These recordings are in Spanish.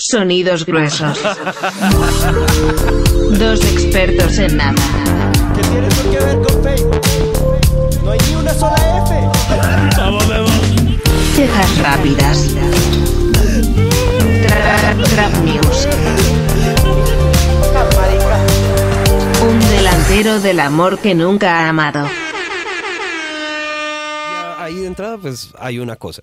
Sonidos gruesos. Dos expertos en nada. ¿Qué tiene eso que ver con Facebook? No hay ni una sola F. Vamos, vamos. Cejas rápidas. Trap, trap News. Un delantero del amor que nunca ha amado. Ya ahí de entrada, pues hay una cosa.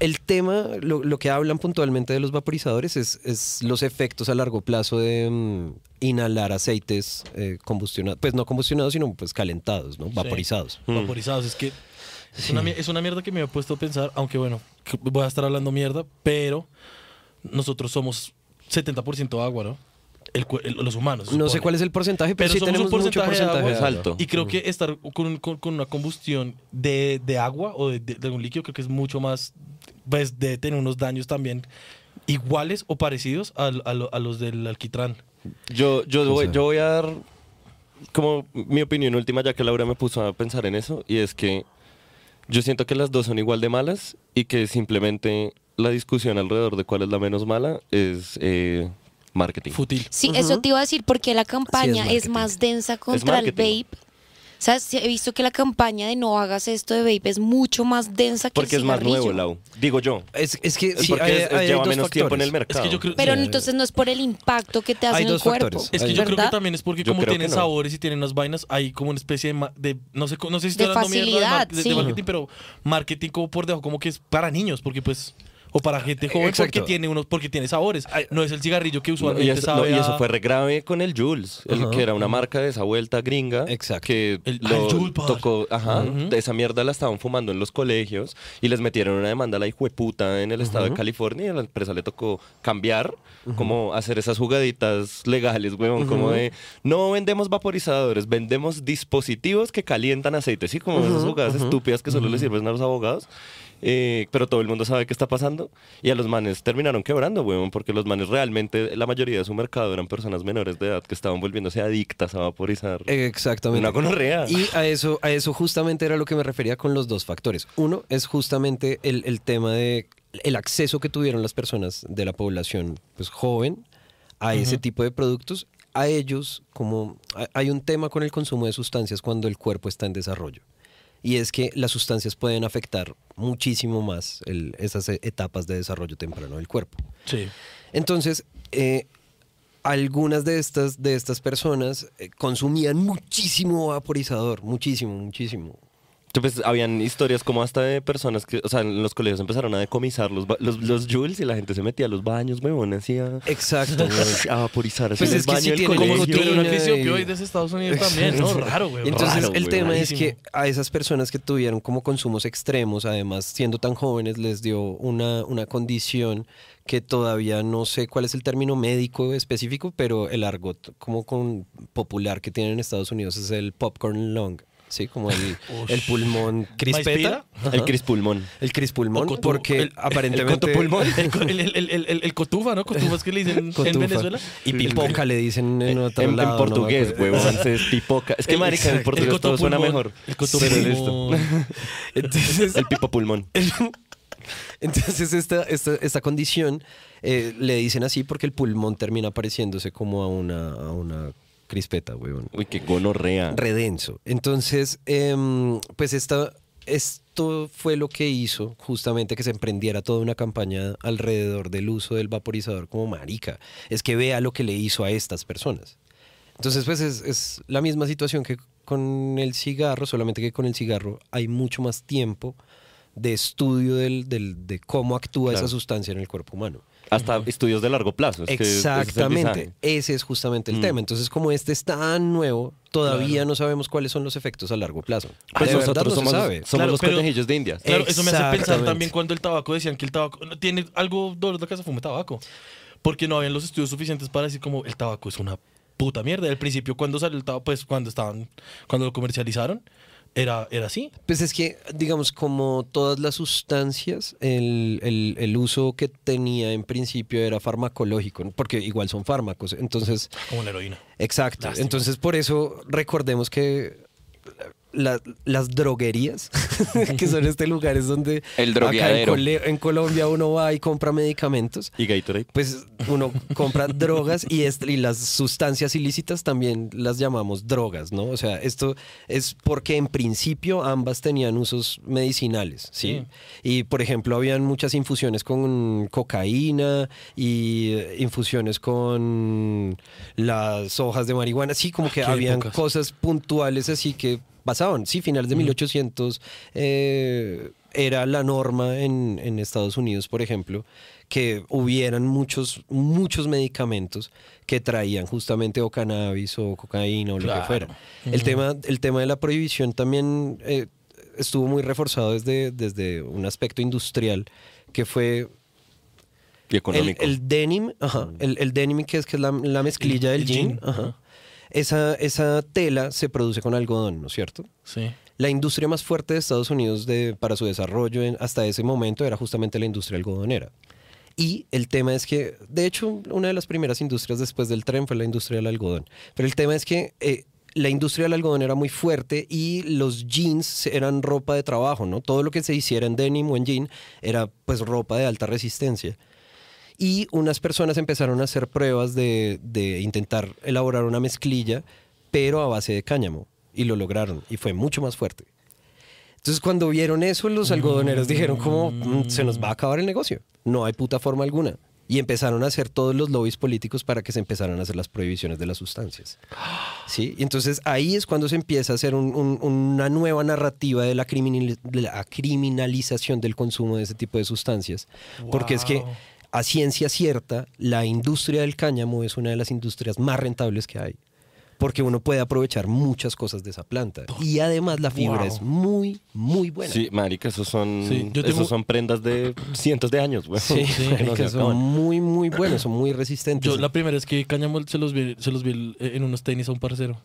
El tema, lo, lo que hablan puntualmente de los vaporizadores es, es los efectos a largo plazo de mm, inhalar aceites eh, combustionados, pues no combustionados, sino pues calentados, ¿no? Vaporizados. Vaporizados. Es que es, una, es una mierda que me he puesto a pensar, aunque bueno, voy a estar hablando mierda, pero nosotros somos 70% agua, ¿no? El cu- el- los humanos. No sé cuál es el porcentaje, pero, Pero sí somos un tenemos mucho porcentaje de porcentaje agua. de alto. Y creo que estar con, con- con una combustión de, de agua o de, de- de un líquido creo que es mucho más, pues de tener unos daños también iguales o parecidos a, a lo- a los del alquitrán. Yo, yo, voy, sea. yo voy a dar como mi opinión última, ya que Laura me puso a pensar en eso, y es que yo siento que las dos son igual de malas y que simplemente la discusión alrededor de cuál es la menos mala es eh, marketing. Fútil. Sí, eso te iba a decir, porque la campaña es, más densa contra el vape. O sea, he visto que la campaña de no hagas esto de vape es mucho más densa que Porque el es más cigarrillo. nuevo, Lau. Digo yo. Es, es que Es sí, porque hay- es- es- hay lleva dos menos tiempo en el mercado. Es que yo creo, Pero Sí. entonces no es por el impacto que te hace Hay en el dos cuerpo. factores. Es que yo creo que ¿verdad? también es porque Yo como creo tienen que no. sabores y tienen unas vainas, hay como una especie de, ma- de- no sé, no sé si estoy De hablando mierda de, mar- facilidad, de- de sí. marketing, pero marketing como por debajo, como que es para niños, porque pues o para gente joven Exacto. porque tiene unos porque tiene sabores. No es el cigarrillo que No, usualmente y, eso, no, sabe y eso a- fue re grave con el Jules, el que era una marca de esa vuelta gringa. Exacto. Que El- ah, lo el Bar. tocó, ajá, esa mierda la estaban fumando en los colegios y les metieron una demanda a la hijueputa en el estado de California y a la empresa le tocó cambiar, como hacer esas jugaditas legales, weón, como de no vendemos vaporizadores, vendemos dispositivos que calientan aceite, sí, como esas jugadas estúpidas que solo les sirven a los abogados. Eh, pero todo el mundo sabe qué está pasando y a los manes terminaron quebrando, weón, porque los manes realmente, la mayoría de su mercado eran personas menores de edad que estaban volviéndose adictas a vaporizar. Exactamente. Una gonorrea. Y a eso, a eso justamente era lo que me refería con los dos factores. Uno es justamente el, el tema de el acceso que tuvieron las personas de la población pues, joven a ese tipo de productos. A ellos, como ha- hay un tema con el consumo de sustancias cuando el cuerpo está en desarrollo. Y es que las sustancias pueden afectar muchísimo más el- esas e- etapas de desarrollo temprano del cuerpo. Sí. Entonces, eh, algunas de estas, de estas personas eh, consumían muchísimo vaporizador, muchísimo, muchísimo. Pues habían historias como hasta de personas que, o sea, en los colegios empezaron a decomisar los, los, los Jules y la gente se metía a los baños, weón, hacía Exacto. a vaporizar Pues en el es que baño sí del tiene Como colegio. si tuviera una crisis opioides de Estados Unidos también, ¿no? Raro, güey. Entonces, Raro, el güey, tema es rarísimo. que a esas personas que tuvieron como consumos extremos, además siendo tan jóvenes, les dio una, una condición que todavía no sé cuál es el término médico específico, pero el argot como con popular que tienen en Estados Unidos es el popcorn lung, ¿sí? Como el, el pulmón crispeta. ¿Maíz El Cris Pulmón. El Cris O Pulmón, cotu- porque el- aparentemente... el cotopulmón. El, el, el, el, el- el cotufa, ¿no? Cotufa es que le dicen en. Venezuela. Y pipoca le dicen en otro En, en lado. no portugués, acuerdo. huevón, es pipoca. Es que, El- marica, en portugués todo suena mejor. El cotopulmón. Entonces, El pipo pulmón. Entonces esta, esta, esta condición eh, le dicen así porque el pulmón termina pareciéndose como a una, a una crispeta, weón. Uy, qué gonorrea. Redenso. Entonces, em, pues esta, esto fue lo que hizo justamente que se emprendiera toda una campaña alrededor del uso del vaporizador como marica. Es que vea lo que le hizo a estas personas. Entonces, pues es, es la misma situación que con el cigarro, solamente que con el cigarro hay mucho más tiempo de estudio del, del- de cómo actúa Claro. esa sustancia en el cuerpo humano. Hasta estudios de largo plazo. es que ese es Exactamente, ese es justamente el Mm. tema. Entonces, como este es tan nuevo, todavía Claro. no sabemos cuáles son los efectos a largo plazo. Pues de verdad nosotros no se somos, sabe. somos Claro, los pero- conejillos de India. Claro, eso me hace pensar Exactamente. también cuando el tabaco decían que el tabaco tiene algo dolor de casa fume tabaco. Porque no habían los estudios suficientes para decir como el tabaco es una puta mierda. Al principio cuando salió el tabaco, pues cuando estaban cuando lo comercializaron era era así. Pues es que, digamos, como todas las sustancias, el, el- el uso que tenía en principio era farmacológico, porque igual son fármacos. Entonces, Como la heroína. exacto. Lástima. Entonces, por eso recordemos que la- las droguerías, que son este lugares donde El acá en, Colombia uno va y compra medicamentos. Y Gatorade. Pues uno compra drogas y, las sustancias ilícitas también las llamamos drogas, ¿no? O sea, esto es porque en principio ambas tenían usos medicinales, ¿sí? Y por ejemplo, habían muchas infusiones con cocaína y eh, infusiones con las hojas de marihuana, sí, como que Qué habían épocas. cosas puntuales así que pasaban, sí, finales de 1800 eh, era la norma en, en Estados Unidos, por ejemplo, que hubieran muchos, muchos medicamentos que traían justamente o cannabis o cocaína o lo que fuera. El, tema, el tema de la prohibición también eh, estuvo muy reforzado desde, desde un aspecto industrial que fue Y el, económico. el denim, ajá, el, el denim que es, que es la, la mezclilla El- del el jean, jean, ajá. Esa, esa tela se produce con algodón, ¿no es cierto? Sí. La industria más fuerte de Estados Unidos de, para su desarrollo en- hasta ese momento era justamente la industria algodonera. Y el tema es que, de hecho, una de las primeras industrias después del tren fue la industria del algodón. Pero el tema es que eh, la industria del algodón era muy fuerte y los jeans eran ropa de trabajo, ¿no? Todo lo que se hiciera en denim o en jean era pues ropa de alta resistencia. Y unas personas empezaron a hacer pruebas de, de intentar elaborar una mezclilla, pero a base de cáñamo. Y lo lograron. Y fue mucho más fuerte. Entonces cuando vieron eso, los algodoneros dijeron como, "Mm, se nos va a acabar el negocio. No hay puta forma alguna. Y empezaron a hacer todos los lobbies políticos para que se empezaran a hacer las prohibiciones de las sustancias. ¿Sí? Y entonces ahí es cuando se empieza a hacer un- un- una nueva narrativa de la, criminali- de la criminalización del consumo de ese tipo de sustancias. Porque es que. A ciencia cierta, la industria del cáñamo es una de las industrias más rentables que hay. Porque uno puede aprovechar muchas cosas de esa planta. Y además la fibra Wow. es muy, muy buena. Sí, marica, esos son, Sí, yo tengo- esos son prendas de cientos de años, güey. Sí, Sí, marica, no se son acaban. muy, muy buenos, son muy resistentes. Yo la primera vez que cáñamo se los vi, se los vi en unos tenis a un parcero.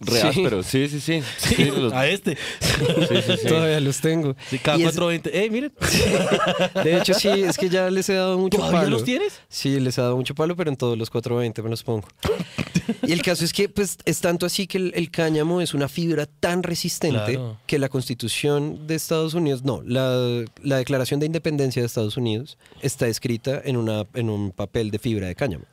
Real, Sí. pero sí, sí, sí. Sí, Sí, los- a este. sí, sí, sí. Todavía los tengo. Sí, cada Y es- 420. ¡Eh, miren! de hecho, sí, es que ya les he dado mucho ¿Todavía palo. los tienes? Sí, les he dado mucho palo, pero en todos los 420 me los pongo. Y el caso es que pues es tanto así que el, el cáñamo es una fibra tan resistente Claro. que la constitución de Estados Unidos, no, la, la declaración de independencia de Estados Unidos está escrita en, una, en un papel de fibra de cáñamo.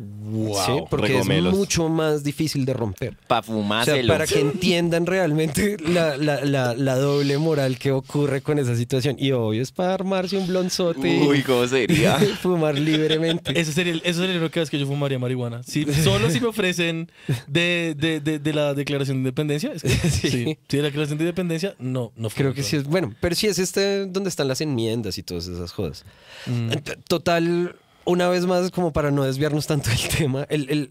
¡Wow! ¿sí? Porque regomelos. es mucho más difícil de romper. Pa' O sea, para que entiendan realmente la, la- la- la doble moral que ocurre con esa situación. Y obvio es para armarse un blonzote y- Uy, ¿cómo sería? y fumar libremente. Ese sería, eso sería lo que es que yo fumaría marihuana. Si, solo si me ofrecen de, de, de, de la declaración de independencia. Es que, Sí. sí. Si de la declaración de independencia, no, no fumo Creo que sí es bueno, pero sí es este donde están las enmiendas y todas esas cosas. Mm. Total, una vez más, como para no desviarnos tanto del tema, el, el-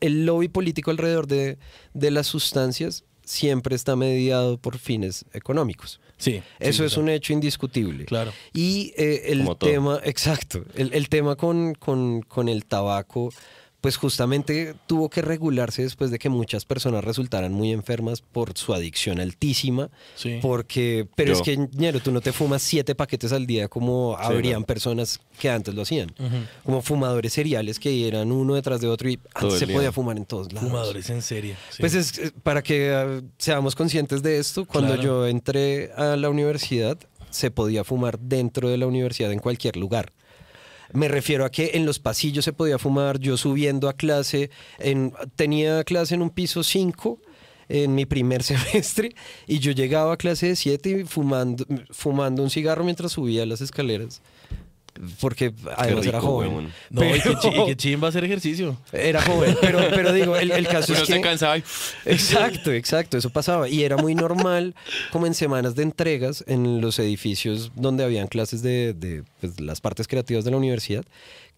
el lobby político alrededor de, de las sustancias siempre está mediado por fines económicos. Sí. Eso sí, es claro. un hecho indiscutible. Claro. Y eh, el tema, exacto, el, el tema con, con- con el tabaco, pues justamente tuvo que regularse después de que muchas personas resultaran muy enfermas por su adicción altísima. Sí. Porque, pero Yo. es que, ñero, tú no te fumas siete paquetes al día como habrían no. personas que antes lo hacían. Como fumadores seriales que eran uno detrás de otro y antes se día. podía fumar en todos lados. Fumadores en serie. sí. Pues es eh, para que eh, seamos conscientes de esto, cuando Claro. yo entré a la universidad, se podía fumar dentro de la universidad en cualquier lugar. Me refiero a que en los pasillos se podía fumar, yo subiendo a clase, en, tenía clase en un piso 5 en mi primer semestre y yo llegaba a clase de 7 fumando, fumando un cigarro mientras subía las escaleras, porque además era joven. No, y que, Pero- chi- y que chimba hacer ejercicio. Era joven, pero, pero digo, el, el caso Uno es que... se cansaba y... Exacto, exacto, eso pasaba. Y era muy normal, como en semanas de entregas, en los edificios donde habían clases de, de, pues, las partes creativas de la universidad,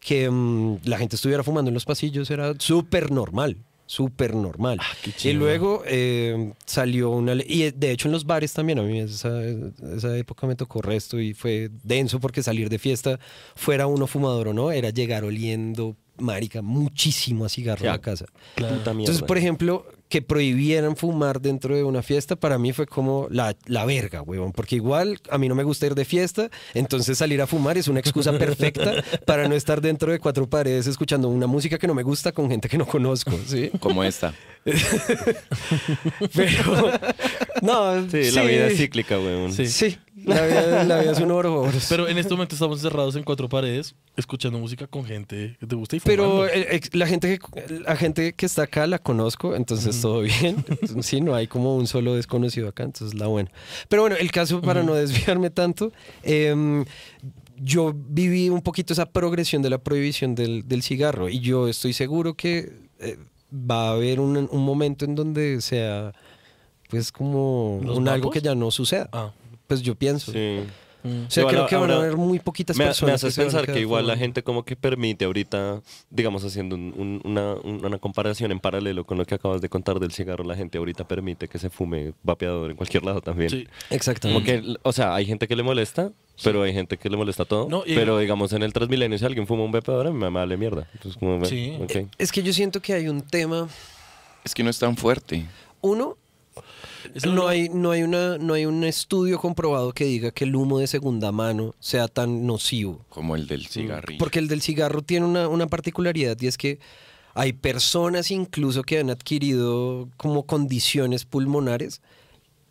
que mm, la gente estuviera fumando en los pasillos, era súper normal. Súper normal. qué y luego eh, salió una y de hecho en los bares también, a mí esa, esa época me tocó resto y fue denso porque salir de fiesta, fuera uno fumador o no, era llegar oliendo, marica, muchísimo a cigarro a la casa. Entonces, por ejemplo, que prohibieran fumar dentro de una fiesta, para mí fue como la, la verga, huevón. Porque igual a mí no me gusta ir de fiesta, entonces salir a fumar es una excusa perfecta para no estar dentro de cuatro paredes escuchando una música que no me gusta con gente que no conozco, ¿sí? Como esta. Pero, no, Sí, la vida es cíclica, weón. Sí. Sí, la vida, la vida es un oro. Pero en este momento estamos encerrados en cuatro paredes, escuchando música con gente que te gusta y Pero fumando. eh, eh, la gente, que, la gente que está acá la conozco, entonces todo bien. Sí, no hay como un solo desconocido acá, entonces la buena. Pero bueno, el caso, para no desviarme tanto, em, yo viví un poquito esa progresión de la prohibición del, del cigarro y yo estoy seguro que eh, va a haber un, un momento en donde sea, pues como ¿Los un algo que ya no suceda. Ah. Pues yo pienso. Sí. Mm. O sea, Igual creo que van a haber muy poquitas Me, me personas. haces pensar que igual la gente como que permite ahorita, digamos haciendo un- un- una, un- una comparación en paralelo con lo que acabas de contar del cigarro, la gente ahorita permite que se fume vapeador en cualquier lado también. Sí. Exactamente. Como que, o sea, hay gente que le molesta, pero hay gente que le molesta todo. No, y- pero digamos en el Transmilenio si alguien fuma un vapeador, a mí me vale mierda. Entonces como, bueno, Sí. Es que yo siento que hay un tema. Es que no es tan fuerte. Uno, no hay, no, hay una, no hay un estudio comprobado que diga que el humo de segunda mano sea tan nocivo. Como el del cigarrillo. Porque el del cigarro tiene una, una particularidad y es que hay personas incluso que han adquirido como condiciones pulmonares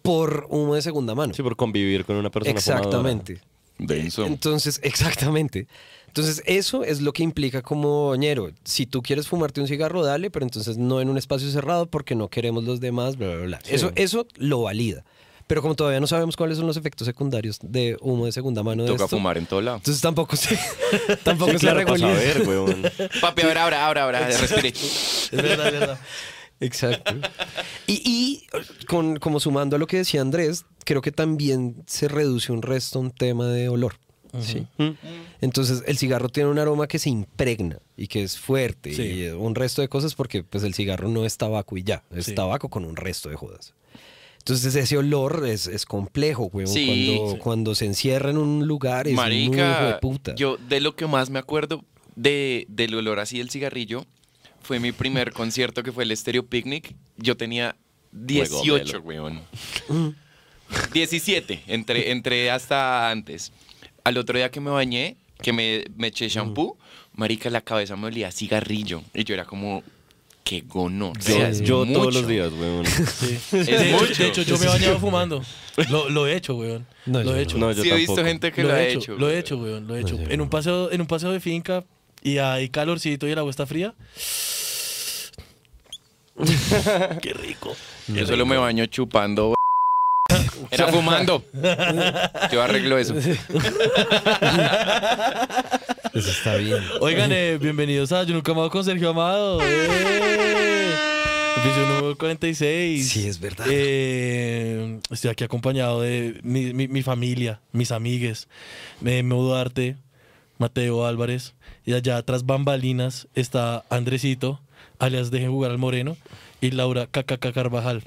por humo de segunda mano. Sí, por convivir con una persona fumadora. Exactamente. Denso. Entonces, exactamente. Entonces, eso es lo que implica como ñero. Si tú quieres fumarte un cigarro, dale, pero entonces no en un espacio cerrado porque no queremos los demás, bla, bla, bla. Eso, eso lo valida. Pero como todavía no sabemos cuáles son los efectos secundarios de humo de segunda mano de Toca esto, fumar en todo lado. entonces tampoco se, tampoco Sí, se claro, para reguliza. saber, weón. Papi, ahora, ahora, ahora, ahora, respire. Es verdad, es verdad. Exacto. Y, y con, como sumando a lo que decía Andrés, creo que también se reduce un resto a un tema de olor. ¿Sí? Entonces el cigarro tiene un aroma que se impregna y que es fuerte Sí. y un resto de cosas porque pues el cigarro no es tabaco y ya, es Sí. tabaco con un resto de jodas. Entonces ese olor es, es complejo, güey. Sí. cuando, cuando se encierra en un lugar es muy hijo de Marica, puta. yo de lo que más me acuerdo de, del olor así del cigarrillo fue mi primer concierto que fue el Stereo Picnic. Yo tenía 18, weón. 17, entre, entre hasta antes. Al otro día que me bañé, que me, me eché shampoo, marica, la cabeza me olía a cigarrillo. Y yo era como, qué gono. Yo, yo todos los días, weón. Sí. Es de, hecho, mucho. de hecho, yo me he bañado fumando. Lo, lo he hecho, weón. No, lo yo he hecho. No, yo Sí, he visto gente que lo, ha hecho. Lo he hecho, weón. Lo he hecho. En un paseo, en un paseo de finca y hay calorcito y el agua está fría. Qué rico. Yo solo me baño chupando. Era fumando. Yo arreglo eso. Eso está bien. Oigan, eh, bienvenidos a Yo Nunca Amado con Sergio Amado. ¡Eh! Episodio número 46. Sí, es verdad. Eh, estoy aquí acompañado de mi, mi- mi familia, mis amigues, eh, Memo Duarte, Mateo Álvarez, y allá tras bambalinas está Andresito, alias Dejen Jugar al Moreno, y Laura KKK Carvajal.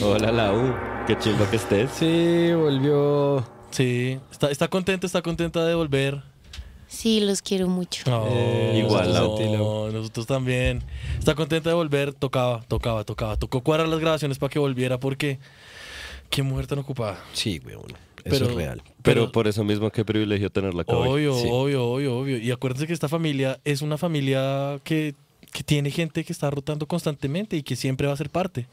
Hola, Lau. Qué chimba que estés. Sí, volvió. Sí, está, está contenta, está contenta de volver. Sí, los quiero mucho. Oh, Igual, no, Lau. Sí, Lau. nosotros también. Está contenta de volver, tocaba, tocaba, tocaba. Tocó cuadrar las grabaciones para que volviera porque qué mujer tan ocupada. Sí, weón. Eso Pero- es real. Pero, Pero- por eso mismo, qué privilegio tenerla acá hoy. Obvio, Sí. obvio, obvio, obvio. Y acuérdense que esta familia es una familia que, que tiene gente que está rotando constantemente y que siempre va a ser parte.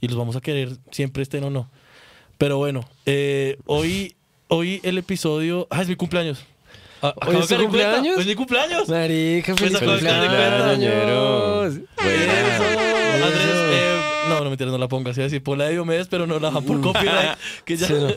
Y los vamos a querer, siempre estén o no. Pero bueno, eh, hoy, hoy el episodio. ¡Ah, es mi cumpleaños! Acabo es tu cumpleaños? ¡Es mi cumpleaños! Marica, feliz cuenta. cumpleaños. Eso, Andrés, eh, no, no me no la pongas, iba a decir, ponla de Diomedes, pero no la dejan por copyright. Que ya, Sí, no. Ya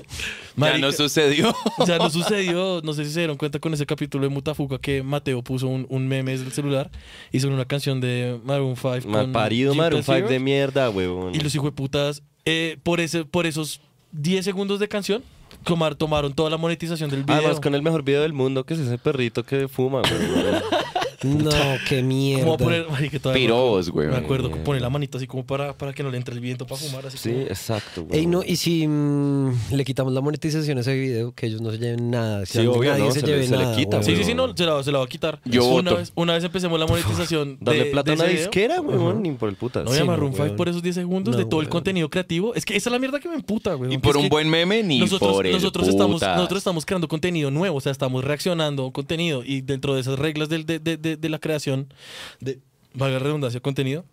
Marica, no sucedió. ya no sucedió, no sé si se dieron cuenta con ese capítulo de Mutafuca que Mateo puso un, un meme desde el celular y sobre una canción de Maroon 5 Mal parido, Maroon 5 Caviezel. de mierda, weón. Y los hijueputas, eh, por, ese, por esos 10 segundos de canción, tomar- tomaron toda la monetización del video. Además, con el mejor video del mundo, que es ese perrito que fuma, No, qué mierda. Poner, todavía Pirobos, me güey. acuerdo, Me acuerdo que poner la manita así como para, para que no le entre el viento para fumar. Así Sí, como- exacto. güey. Ey, no, y si mm, le quitamos la monetización a ese video, que ellos no se lleven nada. Si Sí, obvio, nadie no, se, se le- lleve se le nada. quita. Sí, sí, sí, no, se la, se la va a quitar. Yo una voto. vez, una vez empecemos la monetización. Darle de- plata a una ese video. disquera, weón, ni por el putas. No, Sí, llama no, Room 5 weón. por esos 10 segundos No, de todo el weón. contenido creativo. Es que esa es la mierda que me emputa, güey. Y por un buen meme, ni nosotros, por el nosotros estamos, putas. nosotros estamos creando contenido nuevo, o sea, estamos reaccionando a un contenido y dentro de esas reglas del- de, de- de- de la creación, de, valga la redundancia, contenido,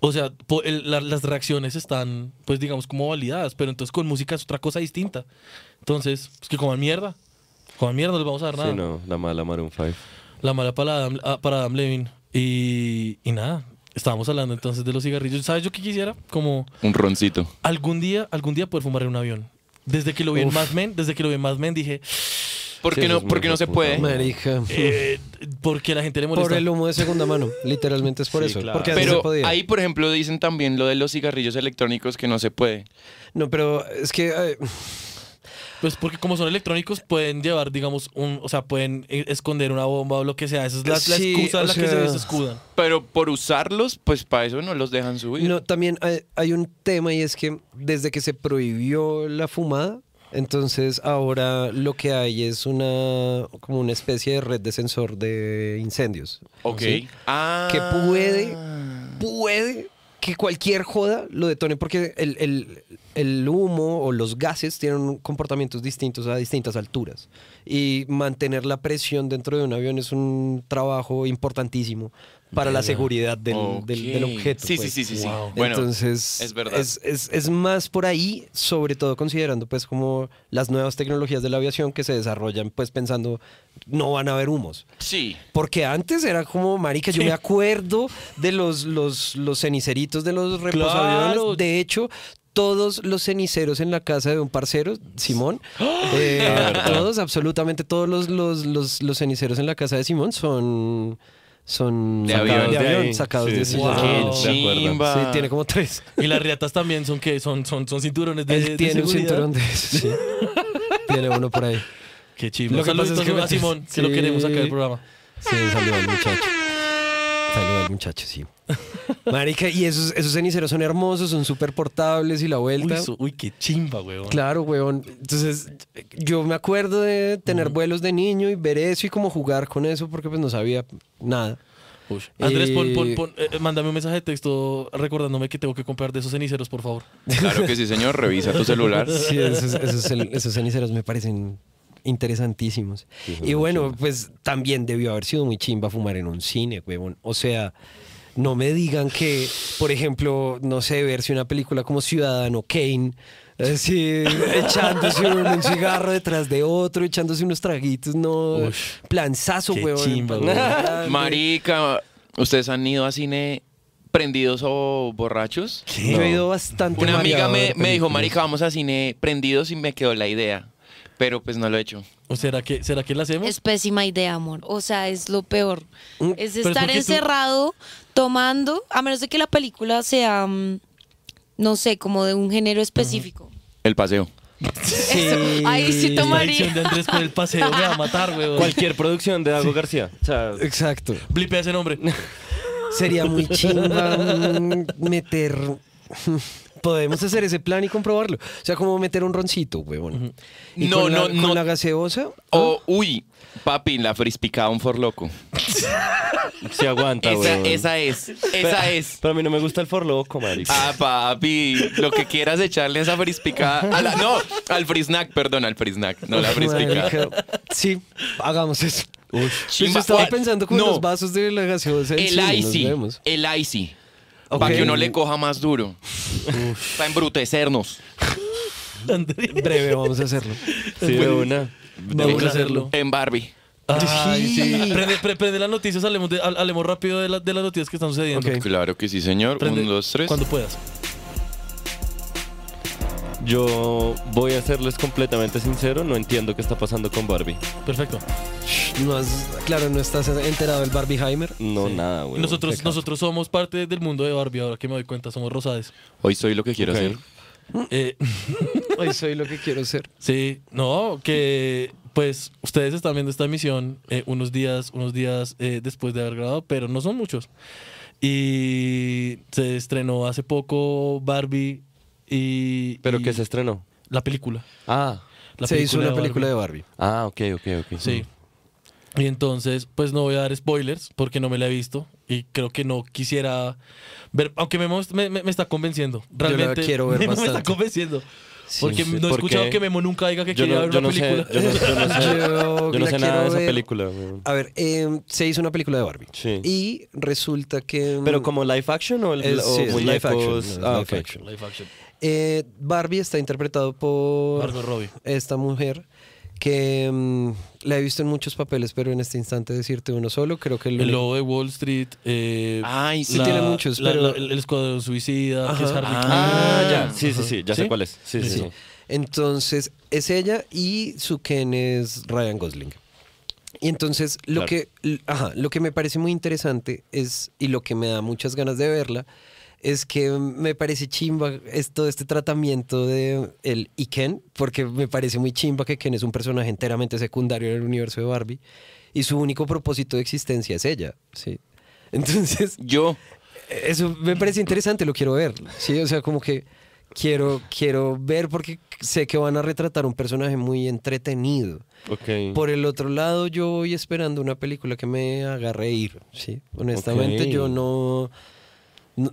o sea, po- el- la- las reacciones están, pues digamos, como validadas, pero entonces con música es otra cosa distinta. Entonces, es que coman mierda, coman mierda, no les vamos a dar nada. Sí, no, la mala Maroon 5. La mala para Adam, ah, para Adam Levine. Y, y nada, estábamos hablando entonces de los cigarrillos. ¿Sabes yo qué quisiera? Como Un roncito. algún día, algún día poder fumar en un avión. Desde que lo vi en Uf. Mad Men, desde que lo vi en Mad Men dije, ¿Por Sí, no, es por muy qué no se puede? Marica. eh, porque la gente le molesta. Por el humo de segunda mano. Literalmente es por Sí, eso. claro. Porque antes se Pero podía. ahí, por ejemplo, dicen también lo de los cigarrillos electrónicos que no se puede. No, pero es que. eh, Pues porque como son electrónicos pueden llevar, digamos, un, o sea, pueden eh, esconder una bomba o lo que sea. Esa es la, excusa la que sea- se, se escudan. Pero por usarlos, pues para eso no los dejan subir. No, también hay, hay un tema y es que desde que se prohibió la fumada, entonces ahora lo que hay es una como una especie de red de sensor de incendios. ok. ¿sí? Ah. Que puede, puede que cualquier joda lo detone porque el, el- el humo o los gases tienen comportamientos distintos a distintas alturas. Y mantener la presión dentro de un avión es un trabajo importantísimo para la seguridad del, del- del objeto. Sí, pues. sí, sí, sí, sí. Wow. Bueno, Entonces, es verdad. Es, es- es más por ahí, sobre todo considerando pues como las nuevas tecnologías de la aviación que se desarrollan pues pensando no van a haber humos. sí. Porque antes era como, marica, yo me acuerdo de los, los, los ceniceritos de los reposaviones. Claro. De hecho, todos los ceniceros en la casa de un parcero, Simón, eh, todos, absolutamente todos los, los, los, los ceniceros en la casa de Simón son... Son De sacados avión. de De avión, sacados sí. de ese Wow. de. Sí, tiene como tres. Y las riatas también son que son, son, son cinturones de, Él de tiene un seguridad. cinturón de esos, sí. tiene uno por ahí. Qué chido. Lo que pasa es que a Simón, que lo sí. queremos acá del programa. Sí, saludo al muchacho. Saludo al muchacho, sí. Marica, y esos, esos ceniceros son hermosos, son súper portables y la Uy, vuelta. su- uy, qué chimba, weón. Claro, weón. Entonces, yo me acuerdo de tener vuelos de niño y ver eso y como jugar con eso porque pues no sabía nada. Uy. Andrés, pon, pon- Eh, pon- eh, mándame un mensaje de texto recordándome que tengo que comprar de esos ceniceros, por favor. Claro que sí, señor. Revisa tu celular. Sí, esos, esos esos ceniceros me parecen interesantísimos. y bueno, pues también debió haber sido muy chimba fumar en un cine, huevón. O sea, no me digan que, por ejemplo, no sé, verse una película como Ciudadano Kane, así, echándose un, un cigarro detrás de otro, echándose unos traguitos, no. Ush, planzazo, qué huevón. chimba, huevón. Marica, ¿ustedes han ido a cine prendidos o borrachos? Yo he ido bastante Una amiga me, me dijo. Marica, vamos a cine prendidos y me quedó la idea. Pero pues no lo he hecho. ¿O será que, será que la hacemos? Es pésima idea, amor. O sea, es lo peor. Mm, Es estar tú- encerrado, tomando, a menos de que la película sea, mm, no sé, como de un género específico. El paseo. Eso, ahí sí La tomaría. adicción de Andrés por el paseo me va a matar, weón. Cualquier producción de Dago García. O sea, Exacto. Blipe ese nombre. Sería muy chimba mm, meter. Podemos hacer ese plan y comprobarlo. O sea, como meter un roncito, huevón. Y No, con la, no, no. Con la gaseosa. O, uy, papi, la frispicada un forloco. se aguanta, Esa, esa es, esa es. Pero a mí no me gusta el forloco, marica. Ah, papi, lo que quieras echarle a esa frispicada. a la- no, al frisnack, perdón, al frisnack, no la frispicada. Sí, hagamos eso. Chimba. Yo estaba Eh, pensando con no, los vasos de la gaseosa. El nos icy, el icy. Para que uno le coja más duro. Para embrutecernos. Breve, vamos a hacerlo. Sí, de una. Vamos a hacerlo. En Barbie. Ay, sí. Prende, pre- prende las noticias, hablemos, de- hablemos rápido de, la- de las noticias que están sucediendo. Claro que sí, señor. Prende Un, dos, tres. Cuando puedas. Yo voy a serles completamente sincero, no entiendo qué está pasando con Barbie. Perfecto. No has- claro, no estás enterado del Barbieheimer. No, Sí. nada, güey. nosotros, nosotros somos parte del mundo de Barbie, ahora que me doy cuenta, somos rosades. Hoy soy lo que quiero Ok. hacer. Eh, Hoy soy lo que quiero ser. sí, no, que pues ustedes están viendo esta emisión eh, unos días, unos días eh, después de haber grabado, pero no son muchos. Y se estrenó hace poco Barbie y... ¿Pero y que se estrenó? La película. Ah, La se hizo una película de Barbie. Ah, ok, ok, ok. Sí. Y entonces, pues no voy a dar spoilers porque no me la he visto y creo que no quisiera ver, aunque Memo me, me- me está convenciendo. la Realmente quiero ver Memo me está convenciendo. Sí, porque sí. no he ¿Por escuchado qué? que Memo nunca diga que Yo quiere no, ver yo una no sé, película. yo no, yo no sé, Yo yo no la sé nada de esa ver. película. weón. A ver, eh, se hizo una película de Barbie. Sí. Y resulta que... ¿Pero como live action o, el, Es- o sí, es live action, ah, live ok. action. Live action. Eh, Barbie está interpretado por Margot Robbie. esta mujer que mm, la he visto en muchos papeles, pero en este instante decirte uno solo, creo que el, lobo de Wall Street. eh, Ay, sí. Tiene muchos, la- pero- la- el, el escuadrón suicida, que es. Harley Ah, ya. Sí, sí, sí. Ya sé cuál es. Sí, sí, Sí. sí. Entonces, es ella y su Ken es Ryan Gosling. Y entonces, lo, Claro. que, ajá, lo que me parece muy interesante es, y lo que me da muchas ganas de verla, es que me parece chimba es todo este tratamiento de el y Ken, porque me parece muy chimba que Ken es un personaje enteramente secundario en el universo de Barbie, y su único propósito de existencia es ella, ¿sí? Entonces, Yo. eso me parece interesante, lo quiero ver. Sí, o sea, como que quiero, quiero ver porque sé que van a retratar un personaje muy entretenido. Ok. Por el otro lado, yo voy esperando una película que me haga reír. Sí, honestamente, yo no-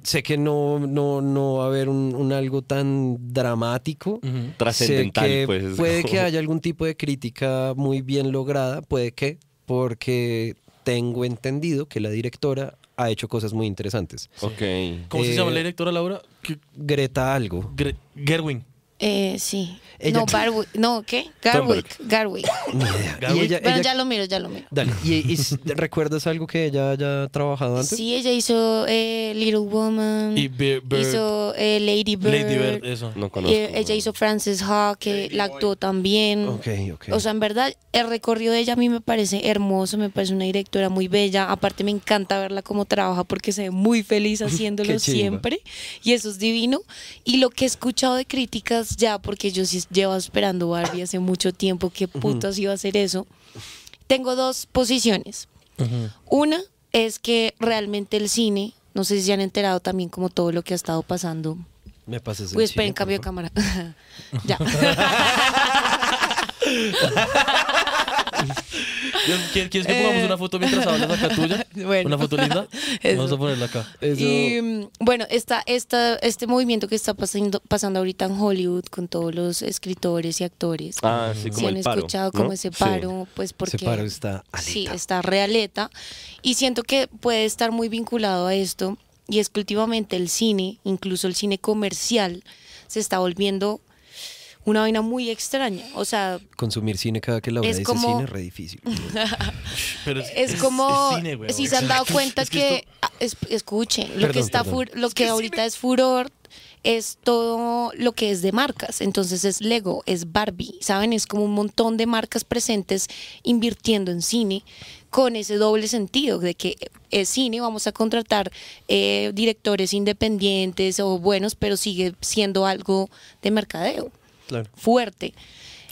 sé que no, no, no va a haber un, un algo tan dramático. Trascendental, que pues. Puede que haya algún tipo de crítica muy bien lograda, puede que, porque tengo entendido que la directora ha hecho cosas muy interesantes. Ok. ¿Cómo se Eh, llama la directora Laura? ¿Qué- Greta algo. Gre- Gerwin. Eh, sí. Ella- No, Barwick. No, ¿qué? Garwick. Garwick. Ni idea. Y Garwick. ella, Bueno, ella- ya lo miro, ya lo miro. Dale. ¿Y, y s- recuerdas algo que ella haya trabajado antes? Sí, ella hizo eh, Little Woman. Y Be- Bird. Hizo eh, Lady Bird. Lady Bird, eso. No conozco. Eh, ella hizo Frances Ha, que la actuó también. Ok, ok. O sea, en verdad, el recorrido de ella a mí me parece hermoso, me parece una directora muy bella. Aparte, me encanta verla cómo trabaja porque se ve muy feliz haciéndolo chimba. siempre. Y eso es divino. Y lo que he escuchado de críticas ya, porque yo sí llevo esperando Barbie hace mucho tiempo, qué putas iba a hacer eso. Tengo dos posiciones. Una es que realmente el cine, no sé si se han enterado también como todo lo que ha estado pasando. Me pasas el Uy, esperen, cambio de cámara. ya. ¿Quieres, quieres que pongamos una foto mientras hablas acá tuya? Bueno. ¿Una foto linda? Eso. Vamos a ponerla acá. Eso- Y mm, bueno, esta, esta, este movimiento que está pasando, pasando ahorita en Hollywood con todos los escritores y actores. Ah, sí, como si han el paro. escuchado ¿no? como ese Sí. paro, pues porque Ese paro está sí, aleta. está realeta y siento que puede estar muy vinculado a esto y es que últimamente el cine, incluso el cine comercial, se está volviendo una vaina muy extraña. O sea, Consumir cine cada que Laura Es dice como- cine es re difícil. Pero es, como es cine, güey. si se han dado cuenta Es que, esto- ah, es- escuchen lo que está fur- lo que ahorita es furor es todo lo que es de marcas entonces es Lego es Barbie saben es como un montón de marcas presentes invirtiendo en cine con ese doble sentido de que es cine vamos a contratar eh, directores independientes o buenos pero sigue siendo algo de mercadeo Claro. fuerte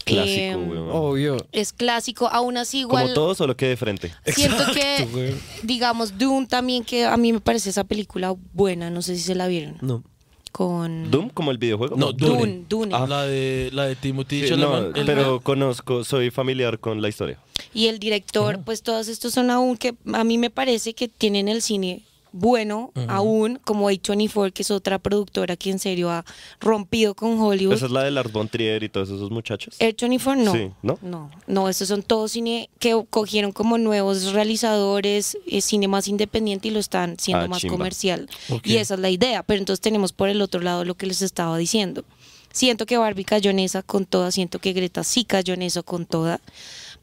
Clásico, Eh. Obvio. es clásico aún así igual Como todo, solo que de frente. Siento que, güey. digamos, Doom también, que a mí me parece esa película buena, no sé si se la vieron. No. Con. ¿Doom como el videojuego? No, Dune. Dune, Dune. Ah. La de, la de Timothy Sí, no, el- pero conozco, soy familiar con la historia. Y el director, pues todos estos son aún que a mí me parece que tienen el cine bueno, aún, como A24, que es otra productora que en serio ha rompido con Hollywood. Esa es la de Lars von Trier y todos esos muchachos. Air24 no. Sí, ¿no? No, no, estos son todos cine que cogieron como nuevos realizadores, eh, cine más independiente y lo están siendo Ah, más chimba. comercial. Y esa es la idea. Pero entonces tenemos por el otro lado lo que les estaba diciendo. Siento que Barbie cayó en esa con toda, siento que Greta sí cayó en eso con toda.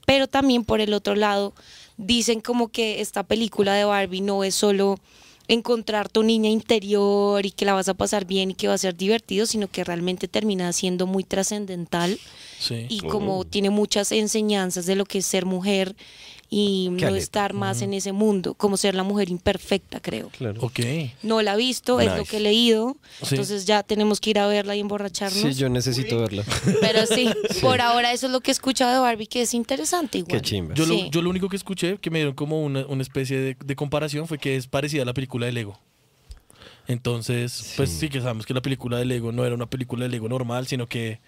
Pero también por el otro lado, dicen como que esta película de Barbie no es solo encontrar tu niña interior y que la vas a pasar bien y que va a ser divertido, sino que realmente termina siendo muy trascendental Sí. y como tiene muchas enseñanzas de lo que es ser mujer y no aleta. estar más en ese mundo, como ser la mujer imperfecta, creo. Claro. Ok. No la he visto, es lo Nice. que he leído, Sí. entonces ya tenemos que ir a verla y emborracharnos. Sí, yo necesito verla. Pero sí, por ahora eso es lo que he escuchado de Barbie, que es interesante igual. Qué chimba. Yo, Sí. lo, yo lo único que escuché, que me dieron como una, una especie de, de comparación, fue que es parecida a la película de Lego. Entonces, pues sí que sabemos que la película de Lego no era una película de Lego normal, sino que,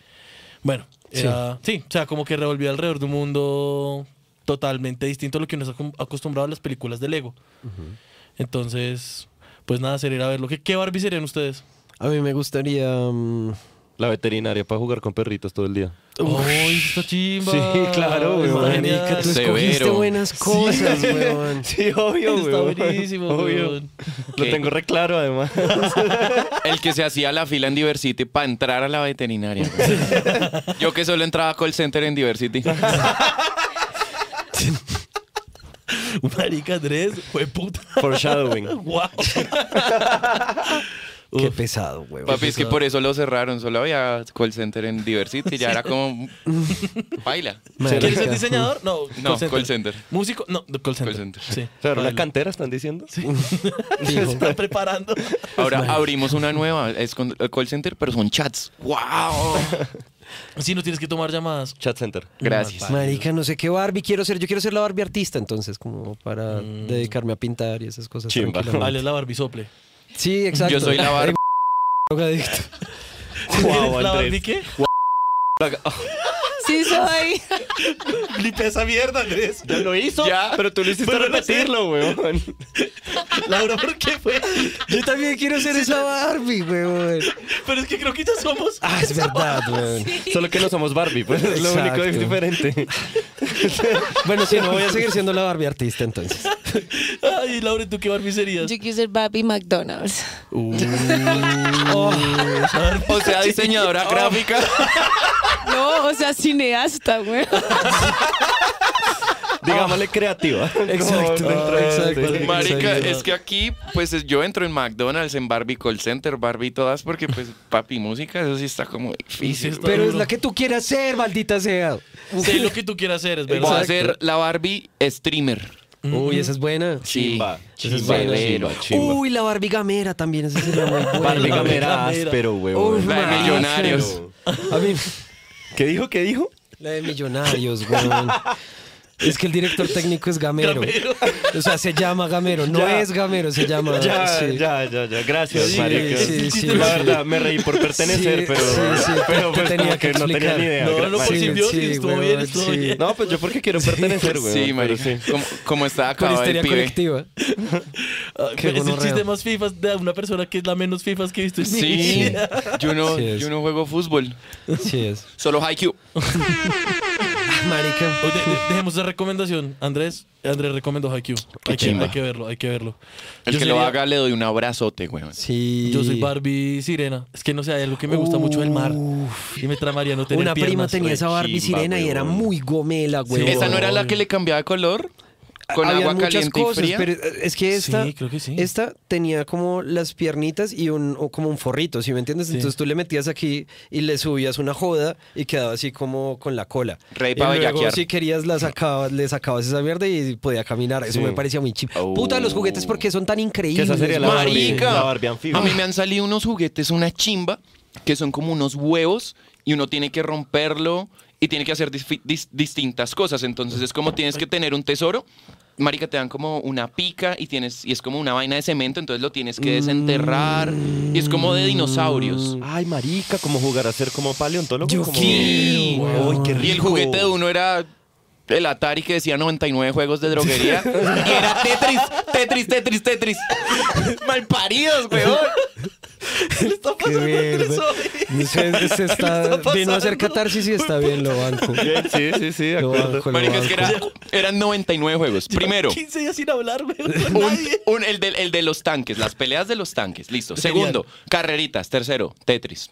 bueno, era, sí, o sea, como que revolvía alrededor de un mundo totalmente distinto a lo que uno está acom- acostumbrado a las películas de Lego. Entonces, pues nada, sería ir a verlo. ¿Qué, ¿Qué Barbie serían ustedes? A mí me gustaría. mm, La veterinaria para jugar con perritos todo el día. ¡Uy, está chimba! Sí, claro, weón. tú Severo. escogiste buenas cosas, weón. Sí, obvio, Está weón. buenísimo, Obvio. weón. Lo tengo re claro, además. El que se hacía la fila en Diversity para entrar a la veterinaria. Yo que solo entraba a call center en Diversity. Marica Andrés, fue puta. Foreshadowing. ¡Wow! Qué pesado, weón. Papi, es que por eso lo cerraron. Solo había call center en Diversity. Ya era como... Baila. ¿Quieres ser diseñador? No, No, call center. ¿Músico? No, call center. Call center. Sí. O sea, ¿era una Baila. cantera están diciendo? Sí. Se está preparando. Ahora abrimos una nueva. Es con el call center, pero son chats. ¡Wow! Sí, no tienes que tomar llamadas. Chat Center. Gracias. Marica, no sé qué Barbie quiero ser. Yo quiero ser la Barbie artista, entonces, como para dedicarme a pintar y esas cosas. Chimba. Vale, es la Barbie sople. Sí, exacto. Yo soy la Barbie. drogadicto. Wow, ¿La. Barbie qué? Sí, soy. Flipe esa mierda, Andrés. Ya lo hizo. Ya. Pero tú lo hiciste Pero no repetirlo, weón. Laura, ¿por qué fue? Yo también quiero ser esa Barbie, weón. Pero es que creo que ya somos. Ah, es verdad, weón. Solo que no somos Barbie, pues es lo Exacto. único diferente. Bueno, sí, no voy a seguir siendo la Barbie artista, entonces. Ay, Laura, ¿tú qué Barbie serías? Yo quiero ser Barbie McDonald's. O sea, diseñadora gráfica. No, o sea, cineasta, güey. Digámosle creativa. Exacto, de- exacto. Marica, es que aquí, pues es- yo entro en McDonald's, en Barbie Call Center, Barbie todas, porque pues papi música, eso sí está como difícil. está Pero es la que tú quieras ser, maldita sea. Sé lo que tú quieras hacer, es Voy a verdad. hacer la Barbie streamer. Uy, esa es buena. Chimba. Sí, Chimba, chimba, chimba. Uy, la Barbie gamera también, esa sería muy buena. Barbie gamera áspero, de marica. millonarios. A mí, ¿Qué dijo? ¿Qué dijo? la de millonarios, weón. Es que el director técnico es Gamero. O sea, se llama Gamero. No Ya. es Gamero, se llama. Ya, sí. ya, ya, ya. Gracias, Sí, marica. sí, sí, la sí. verdad, me reí por pertenecer, Sí, pero, sí, sí, pero te pues tenía que, que no tenía explicar. ni idea. No, no, por simbiosis, sí, estuvo bien, estuvo sí. bien. No, pues yo porque quiero pertenecer, weón. Sí, marica. sí. Como, como está Con acabado el pibe. colectiva. Ah, Qué es el chiste más fifas de una persona que es la menos fifas que he visto en mi Sí, yo no, yo no juego fútbol, Sí es. solo Haikyuu. Marica. Oye, de- de- dejemos esa recomendación. Andrés, Andrés recomendó Haikyuu. Hay que, chimba. hay que verlo, hay que verlo. El Yo que lo sería- haga le doy un abrazote, weón. Sí. Yo soy Barbie Sirena. Es que no sé, hay algo que me gusta mucho del mar. Y me tramaría no tener Una prima piernas. tenía esa Barbie chimba, sirena y era muy gomela, güey. ¿Esa no era la que le cambiaba de color? Con Habían agua muchas caliente cosas, y fría. pero eh, es que esta, Sí, creo que sí. esta tenía como las piernitas y un o como un forrito, ¿sí me entiendes? Sí. Entonces tú le metías aquí y le subías una joda y quedaba así como con la cola. Rey y pa' luego bellaquear. si querías la sacabas, le sacabas esa mierda y podía caminar. Eso Sí. me parecía muy chip. Oh. Puta los juguetes porque son tan increíbles. esa sería la. Barbie, Marica. la Barbie anfibia. A mí me han salido unos juguetes, una chimba, que son como unos huevos y uno tiene que romperlo y tiene que hacer dis- distintas cosas. Entonces es como tienes que tener un tesoro. Marica, te dan como una pica y tienes y es como una vaina de cemento, entonces lo tienes que desenterrar y es como de dinosaurios. Ay, marica, como jugar a ser como paleontólogo. Yo como... quiero, Uy, qué rico. Y el juguete de uno era el Atari que decía 99 juegos de droguería y era Tetris, Tetris, Tetris, Tetris. Malparidos, weón. Qué mierda. Se, se está, vino a hacer catarsis y está bien, lo banco. Sí, sí, sí, Lo banco, lo Marica, es que era- banco. eran 99 juegos. Primero, 15 días sin hablar, güey. un- Nadie. un- el, de, el de los tanques, las peleas de los tanques. Listo. Segundo, carreritas. Tercero, Tetris.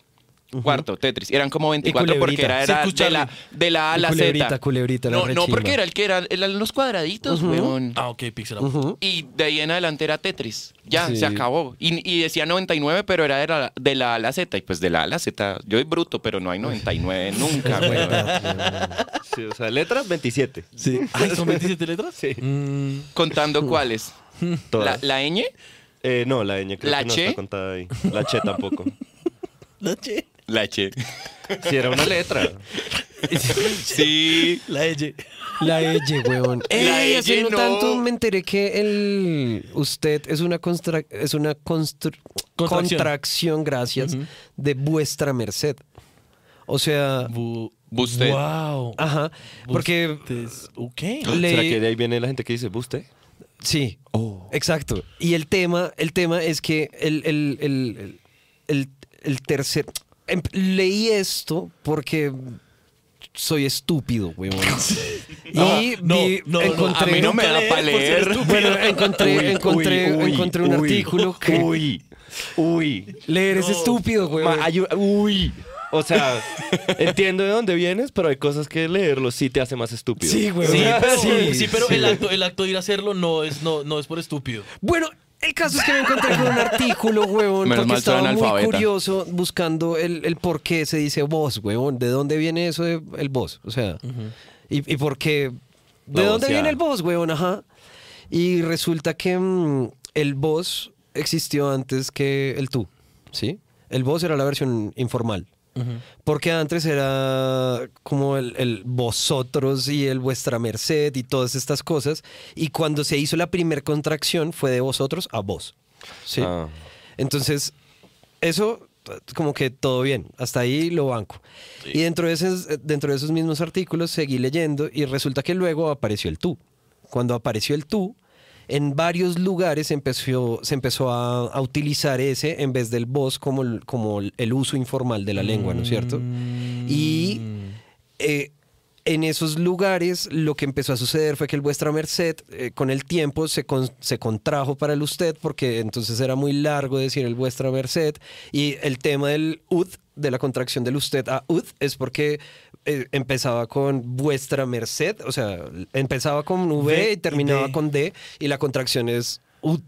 Cuarto, Tetris. Eran como 24 porque era, Sí, de, la, de la A a la culebrita, Z. culebrita, la no, no, porque era el que era, eran los cuadraditos, weón. Ah, ok, pixel art. Y de ahí en adelante era Tetris. Ya, Sí. se acabó. Y, y decía 99, pero era de la, de la A a la Z. Y pues de la A a la Z, yo soy bruto, pero no hay 99 nunca, weón. Sí, o sea, letras 27. Sí. Ay, ¿son 27 letras? Sí. Mm, Contando cuáles. La, Todas. la ñ, Eh, no, la ñ creo ¿La que no che? está contada ahí. La che tampoco. la che. La H. Si era una letra. Sí. La L. La L, weón. La Ey, L hace no tanto me enteré que el usted es una constra- es una constru- Contracción. contracción, gracias, de vuestra merced. O sea, Bu Busted. Wow. ajá, porque Bustes. Ok. le- ¿Será que de ahí viene la gente que dice buste? Sí, exacto. Y el tema, el tema es que el, el, el, el, el- el tercer... em- leí esto porque soy estúpido, weón. Y No, vi- no, no, encontré... a mí no me da para leer. Bueno, encontré, Uy, encontré, uy, uy, encontré un uy, artículo que... Uy, uy. Leer es estúpido, güey. Ma- hay- uy. O sea, entiendo de dónde vienes, pero hay cosas que leerlo sí te hace más estúpido. Sí, güey. Sí, pero, Sí, sí, pero sí. El, acto, el acto de ir a hacerlo no es, no, no es por estúpido. Bueno, el caso es que me encontré con un artículo, huevón, Menos porque mal soy estaba muy analfabeta. curioso buscando el, el por qué se dice voz, huevón. ¿De dónde viene eso de el voz? O sea, y, y por qué... ¿De La dónde voceada. viene el voz, huevón? Ajá. Y resulta que mm, el voz existió antes que el tú, ¿sí? El voz era la versión informal. Porque antes era como el, el vosotros y el vuestra merced y todas estas cosas. Y cuando se hizo la primer contracción fue de vosotros a vos. ¿sí? Ah. Entonces, eso como que todo bien. Hasta ahí lo banco. Y dentro de, esos, dentro de esos mismos artículos seguí leyendo y resulta que luego apareció el tú. Cuando apareció el tú, en varios lugares se empezó a, utilizar ese en vez del vos como el, uso informal de la lengua, ¿no es cierto? Y eh, en esos lugares lo que empezó a suceder fue que el vuestra merced eh, con el tiempo se contrajo para el usted porque entonces era muy largo decir el vuestra merced y el tema del ud, de la contracción del usted a ud, es porque eh, empezaba con vuestra merced, o sea, empezaba con V y terminaba y con D y la contracción es ud,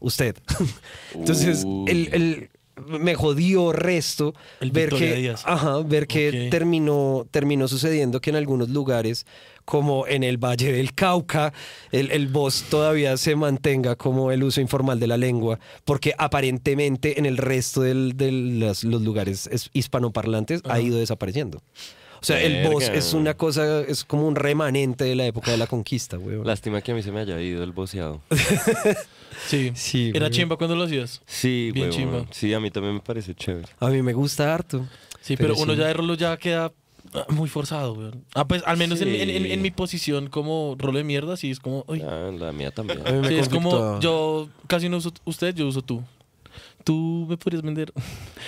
usted. entonces, el, el- me jodió resto El ver Victoria que, ajá, ver que terminó, terminó sucediendo que en algunos lugares, como en el Valle del Cauca, el, el voz todavía se mantenga como el uso informal de la lengua, porque aparentemente en el resto de los lugares es- hispanoparlantes ha ido desapareciendo. O sea, el voz Verga. es una cosa, es como un remanente de la época de la conquista, weón. Lástima que a mí se me haya ido el boceado. Sí. Sí, Era güey. chimba cuando lo hacías. Sí, Bien chimba. Sí, a mí también me parece chévere. A mí me gusta harto. Sí, pero, uno sí. ya de rolo ya queda ah, muy forzado, weón. Ah, pues al menos en, Sí. en- en- en mi posición como rolo de mierda, sí es como. uy. Ah, la mía también. A mí me Sí, es como yo casi no uso usted, yo uso tú. Tú me podrías vender.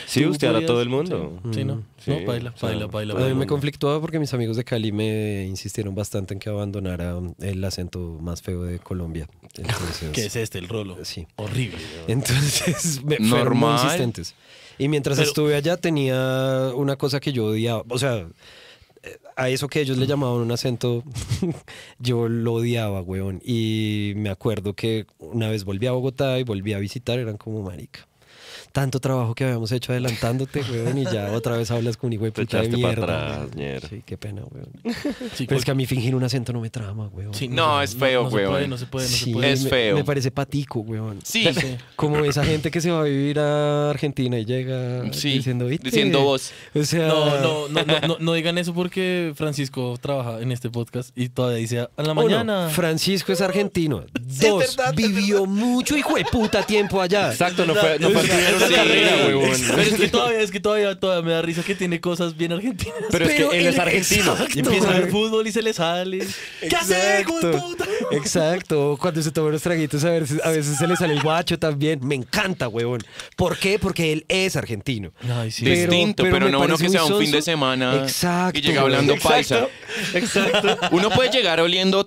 Sí, usted a todo el mundo. Sí, sí, ¿no? Sí, no, baila, o sea, baila, baila, A mí me conflictuaba porque mis amigos de Cali me insistieron bastante en que abandonara el acento más feo de Colombia. Entonces, ¿Qué es este, el rolo? Sí. Horrible. Entonces me fueron muy insistentes. Y mientras Pero- estuve allá tenía una cosa que yo odiaba. O sea, eh, a eso que ellos le llamaban un acento, yo lo odiaba, weón. Y me acuerdo que una vez volví a Bogotá y volví a visitar, eran como marica. Tanto trabajo que habíamos hecho adelantándote, weón, y ya otra vez hablas con un hijo de puta de mierda. atrás. Sí, qué pena, weón. Sí, Pero es que a mí fingir un acento no me trama, weón. sí, No, es feo, no, se weón. puede, No se puede, no Sí, se puede. Es me- feo. Me parece patico, weón. Sí, Como esa gente que se va a vivir a Argentina y llega Sí, diciendo, "¿Viste?". diciendo vos. O sea, No, no, no, no, no, no digan eso porque Francisco trabaja en este podcast y todavía dice a la Uno, mañana. Francisco es argentino. Dos, vivió mucho hijo de puta tiempo allá. Exacto, no fue, no Sí. carrera, huevón. Pero es que todavía, es que todavía, todavía me da risa que tiene cosas bien argentinas. Pero es que él es argentino. Y empieza a ver fútbol y se le sale. ¿Qué hace, Exacto. puta? Exacto. Cuando se toma unos traguitos, a veces, a veces se le sale el guacho también. Me encanta, huevón. ¿Por qué? Porque él es argentino. Ay, sí. Pero- distinto, pero no uno que sea un fin de semana Exacto, y llega hablando paisa. Exacto. Uno puede llegar oliendo,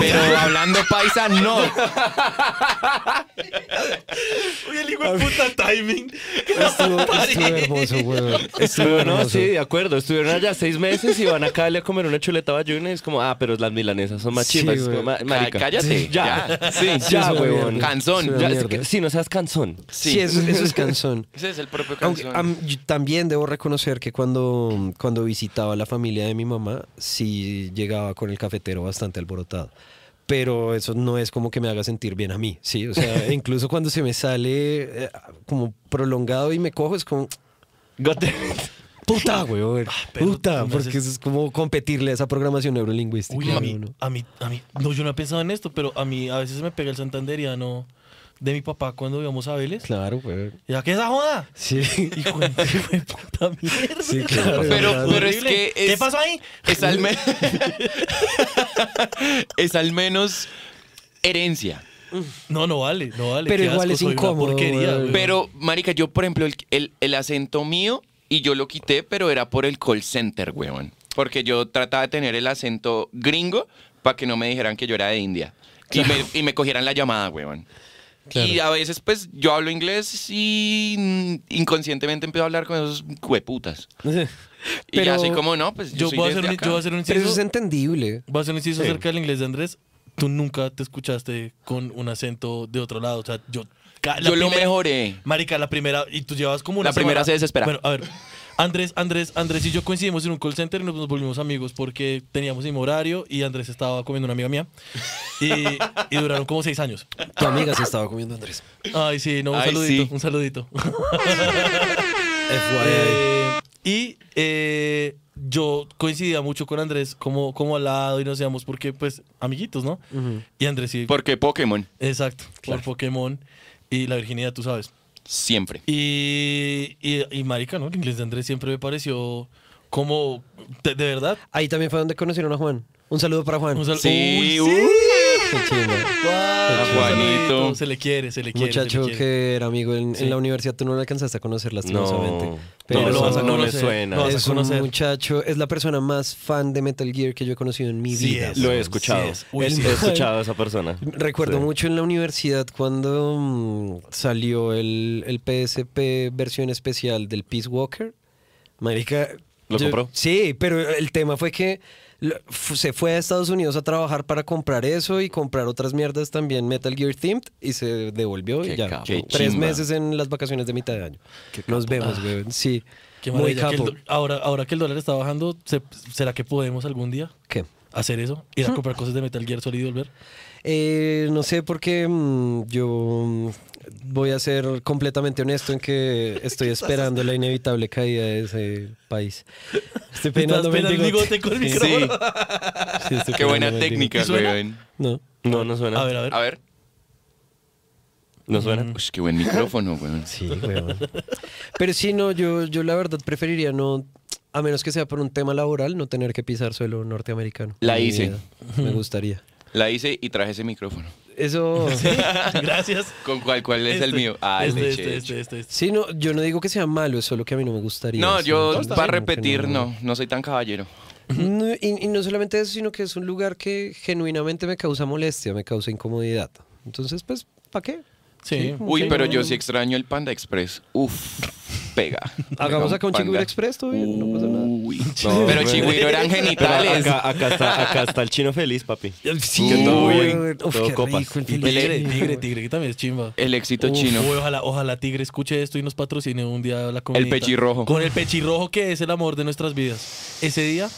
pero hablando paisa no. Uy, el hijo de puta timing. Estuvo, estuvo hermoso, weón. Estuvo no, hermoso. sí, de acuerdo. Estuvieron allá seis meses y van acá a comer una chuleta bayuna y es como, ah, pero las milanesas son más Sí, marica. Cállate. Ya. Ya. Sí. Ya, mierda. Canzón. Ya, es que- sí, no seas cansón. Sí, eso, eso es cansón. Ese es el propio canzón. también debo reconocer que cuando, cuando visitaba a la familia de mi mamá, sí llegaba con el cafetero bastante alborotado. Pero eso no es como que me haga sentir bien a mí, ¿sí? O sea, incluso cuando se me sale eh, como prolongado y me cojo, es como, puta, weón, pero puta, porque haces- eso es como competirle a esa programación neurolingüística. Uy, a mí, ¿no? a mí, a mí, no, yo no he pensado en esto, pero a mí a veces me pega el santanderiano de mi papá cuando íbamos a Vélez. Claro, weón. ¿Ya qué es esa joda? Sí. Hijo de, puta mierda. Sí, claro. Pero, pero es que es, ¿Qué pasó ahí? es al me- es al menos herencia. No, no vale, no vale. Pero qué igual asco, es incómodo, porquería, güey. güey. Pero, marica, yo, por ejemplo, el, el- el acento mío, y yo lo quité, pero era por el call center, weón. Porque yo trataba de tener el acento gringo para que no me dijeran que yo era de India. Y, me, y me cogieran la llamada, weón. Y a veces, pues, yo hablo inglés y inconscientemente empiezo a hablar con esos hueputas. Y ya así como, no, pues yo, yo soy voy a, hacer un, yo voy a hacer un Pero eso inciso, es entendible. voy a hacer un inciso Sí. acerca del inglés de Andrés. Tú nunca te escuchaste con un acento de otro lado. O sea, yo. la Yo lo mejoré. Marica, la primera. Y tú llevas como una. La primera semana- se desespera. Bueno, a ver. Andrés, Andrés, Andrés y yo coincidimos en un call center y nos, nos volvimos amigos porque teníamos el mismo horario y Andrés estaba comiendo una amiga mía. Y, y duraron como seis años. Tu amiga se estaba comiendo Andrés. Ay, sí, no, un Ay, saludito, sí. un saludito. FYI. Eh, y eh, yo coincidía mucho con Andrés como, como al lado y nos íbamos porque, pues, amiguitos, ¿no? Y Andrés sí. Porque Pokémon, Exacto, por Pokémon y la virginidad, tú sabes. Siempre. Y, y, y marica, ¿no? El inglés de Andrés siempre me pareció como, de, de verdad. Ahí también fue donde conocieron a Juan. Un saludo para Juan. un sal- Sí, Uy, uh. Juanito. Se le quiere, se le quiere. Muchacho le quiere. que era amigo en, la universidad, tú no lo alcanzaste a conocer lastimosamente. No, pero no, lo vas a no me conocer, suena. lo vas a es un muchacho, es la persona más fan de Metal Gear que yo he conocido en mi Sí vida. es. Lo he escuchado. Sí es. Uy, El sí. He escuchado a esa persona. Recuerdo Sí. mucho en la universidad cuando mm, salió el, el PSP versión especial del Peace Walker. Marica. ¿Lo yo- compró? Sí, pero el tema fue que se fue a Estados Unidos a trabajar para comprar eso y comprar otras mierdas también Metal Gear themed y se devolvió y ya. Tres meses en las vacaciones de mitad de año. Nos vemos, güey. Sí. Qué Muy maravilla. que el capo. ahora, ahora que el dólar está bajando, ¿se- ¿será que podemos algún día ¿Qué? hacer eso? Ir a comprar cosas de Metal Gear Solid y volver. Eh, no sé por qué mm, yo mm, voy a ser completamente honesto en que estoy esperando la inevitable caída de ese país. Estoy peinando el bigote. bigote con el micrófono. sí, estoy Qué buena el técnica, ¿Y suena? weón. bigote. No. No, no suena. A ver, a ver. A ver. ¿No suena? Mm. Uy, qué buen micrófono, weón. Sí, weón. Pero sí, no, yo, yo la verdad preferiría no, a menos que sea por un tema laboral, no tener que pisar suelo norteamericano. La hice. Me gustaría. La hice y traje ese micrófono. Eso. Gracias. ¿Con cuál, cuál es el Este, mío? Ah, este, el de este, este, este, este. Sí, no, yo no digo que sea malo, es solo que a mí no me gustaría. No, yo para repetir, no, no soy tan caballero. No, y, y no solamente eso, sino que es un lugar que genuinamente me causa molestia, me causa incomodidad. Entonces, pues, ¿para qué? Sí. Uy, Sí, pero no, yo sí extraño el Panda Express. Uf, pega. Hagamos acá un. Chigüiro Express, todo bien, no pasa nada. Uy, No, pero. Chigüiro eran genitales. acá, acá está, acá está el chino feliz, papi. Sí, Que todo bien, Uf, todo qué copas. rico el tigre, tigre, tigre, que también es chimba. El éxito Uf, chino. uy, ojalá, ojalá Tigre escuche esto y nos patrocine un día la comida. pechirrojo. Con el pechirrojo que es el amor de nuestras vidas. Ese día,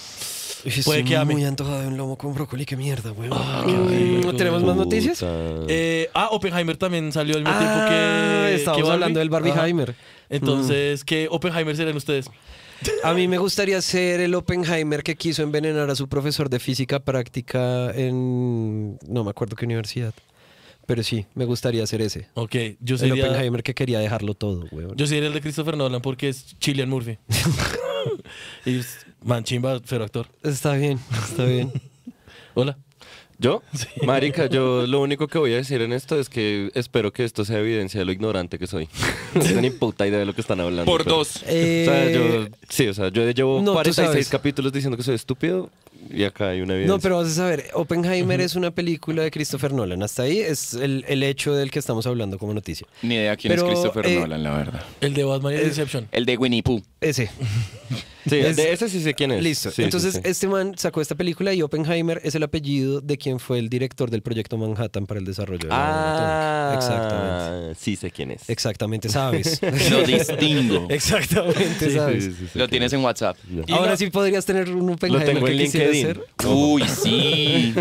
puede estoy que ame. muy antojado de un lomo con brócoli, qué mierda, güey. qué rico. ¿Tenemos más noticias? Eh, ah, Oppenheimer también salió al mismo Ah, tiempo que. estábamos que hablando del Barbie Ajá. Entonces, ¿qué Oppenheimer serán ustedes? A mí me gustaría ser el Oppenheimer que quiso envenenar a su profesor de física práctica en... No me acuerdo qué universidad. Pero sí, me gustaría ser ese. Ok, yo El sería. Oppenheimer que quería dejarlo todo, weón. Yo sería el de Christopher Nolan porque es Chilean Murphy. y es man chimba, pero actor. Está bien, está bien. Hola. ¿Yo? Marica, yo lo único que voy a decir en esto es que espero que esto sea evidencia de lo ignorante que soy. no tengo ni puta idea de lo que están hablando. Por pero- dos. O sea, yo, Eh, sí, o sea, yo llevo no, tú 46 sabes. capítulos diciendo que soy estúpido. Y acá hay una evidencia. No, pero vas a saber, Oppenheimer es una película de Christopher Nolan. Hasta ahí es el, el hecho del que estamos hablando como noticia. Ni idea quién Pero, es Christopher eh, Nolan, la verdad. El de Batman y el Inception. El de Winnie Pooh. Ese. Sí, es- de ese sí sé quién es. Listo. Sí, Entonces, sí. este man sacó esta película y Oppenheimer es el apellido de quien fue el director del proyecto Manhattan para el desarrollo de Ah. Exactamente. Sí sé quién es. Exactamente, sabes. Lo distingo. Exactamente, sabes. Sí, sí, sí, sé Lo tienes es. en WhatsApp. Ahora la- sí podrías tener un Oppenheimer tengo que en LinkedIn. Uy, sí.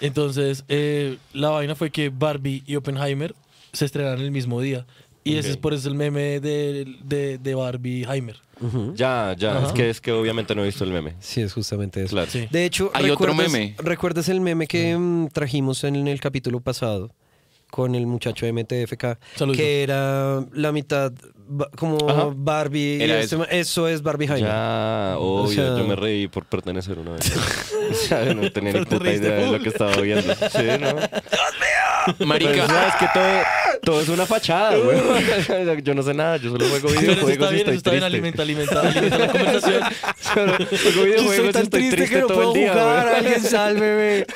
Entonces, eh, la vaina fue que Barbie y Oppenheimer se estrenaron el mismo día. Y ese es por eso el meme de, de, de Barbie Heimer. Ya, ya. Ajá. Es que, es que obviamente no he visto el meme. Sí, es justamente eso. Claro. Sí. De hecho, Hay otro ¿recuerdas- meme. ¿Recuerdas el meme que mm, trajimos en el capítulo pasado con el muchacho de MTFK? Saludos. Que era la mitad como Ajá. Barbie. y Era este eso. eso es Barbie Jaime. Ya, O obvio, sea- yo me reí por pertenecer una vez. o no tenía ni Pero puta idea de lo que estaba viendo. Sí, ¿no? Marica, Pues, sabes que todo, todo es una fachada, güey. yo no sé nada, yo solo juego Pero eso videojuegos está y bien, estoy está bien, alimenta, alimenta, alimenta la conversación. Solo juego Yo videojuegos estoy y tan estoy triste, triste que no todo puedo el día, jugar. güey. Alguien sálveme.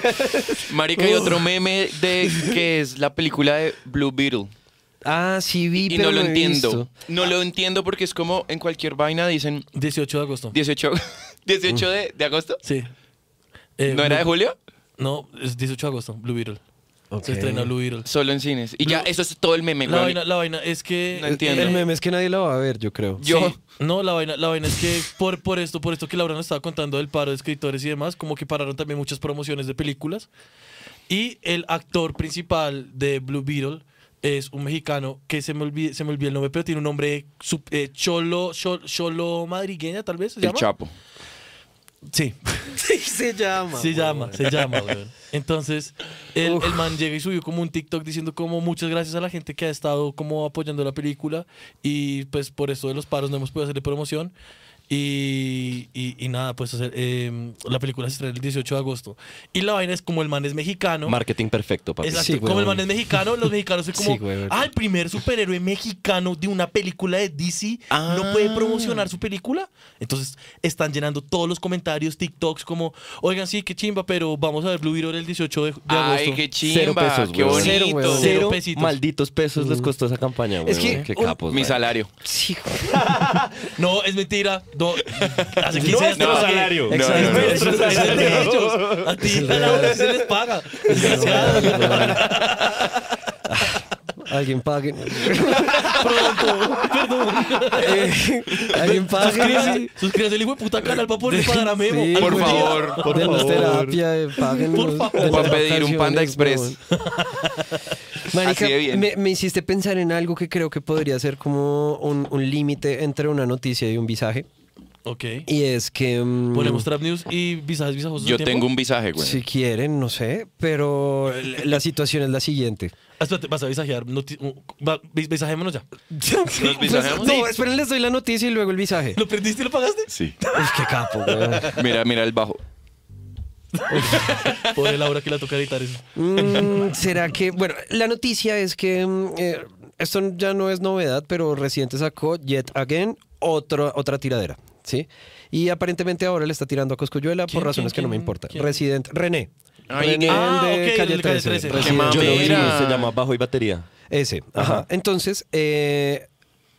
marica, hay otro meme de que es la película de Blue Beetle. Ah, sí vi, Y pero no lo he entiendo. visto. No lo entiendo porque es como en cualquier vaina dicen 18 de agosto. 18, 18 de, de agosto. Sí. Eh, ¿No era de Blue- julio? No, es 18 de agosto, Blue Beetle. Se estrena Blue Beetle. Solo en cines. Y ya, eso es todo el meme, La weón. vaina, la vaina es que... No entiendo. El meme es que nadie lo va a ver, yo creo. Yo- Sí. No, la vaina, la vaina es que por, por esto, por esto que Laura nos estaba contando del paro de escritores y demás, como que pararon también muchas promociones de películas. Y el actor principal de Blue Beetle es un mexicano que se me olvida, se me olvidó el nombre, pero tiene un nombre sup- eh, cholo, cholo, cholo madrigueña, tal vez. ¿se El llama? Chapo. Sí. Sí, se llama. Se llama, se llama, weón. Entonces, el, el man llega y subió como un TikTok diciendo como muchas gracias a la gente que ha estado como apoyando la película y pues por esto de los paros no hemos podido hacerle promoción. Y, y, y nada, pues hacer, eh, la película se estrena el 18 de agosto. Y la vaina es como el man es mexicano. Marketing perfecto, papi. Exacto, Sí, como el man es mexicano, los mexicanos son como, Sí, ah, el primer superhéroe mexicano de una película de DC no puede Ah. promocionar su película. Entonces están llenando todos los comentarios, TikToks, como, oigan, sí, qué chimba, pero vamos a ver Blue Beetle el 18 de, de agosto. Ay, qué chimba. Cero pesos, qué bonito. Cero, weón. Cero Cero pesitos. malditos pesos les costó esa campaña, güey. Es que Qué un- capos, Mi güey. salario. Sí, No, es mentira. No, hace 15 Nuestro años te pagué. salario. No, Exacto. no, no. Es el salario de ellos. A ti a Laura sí se les paga. Desgraciado. Alguien pague. Pronto, perdón. Eh, alguien pague. Suscríbase, suscríbase al hijo de puta canal para poder pagar a Memo. Sí, Algún Por día. favor. Por Denos favor. terapia, eh, páguenos. Por favor. denos Para pedir un Panda Express. Marica, Así de bien. Me, me hiciste pensar en algo que creo que podría ser como un, un límite entre una noticia y un visaje. Ok. Y es que... mm, Ponemos Trap News y visajes visajosos. Yo tiempo. tengo un visaje, güey. Si quieren, no sé, pero la situación es la siguiente. Ah, espérate, vas a visajear. noti- un- va- vis- Visajémonos ya. No, esperen, les doy la noticia y luego el visaje. ¿Lo prendiste y lo pagaste? Sí. Uf, qué capo, weón. Mira, mira el bajo. Pobre Laura que la toca editar eso. Mm, ¿Será que.? Bueno, la noticia es que. mm, eh, esto ya no es novedad, pero reciente sacó Yet Again otro, otra tiradera. ¿Sí? Y aparentemente ahora le está tirando a Coscuyuela ¿Quién, por razones quién, que no me importan. Resident. René. Ay, René. Ah, el de ok, Calle el de Calle 13. 13. Qué Resident. Yo lo vi, Mira. se llama Bajo y Batería. Ese. Ajá. Entonces, eh,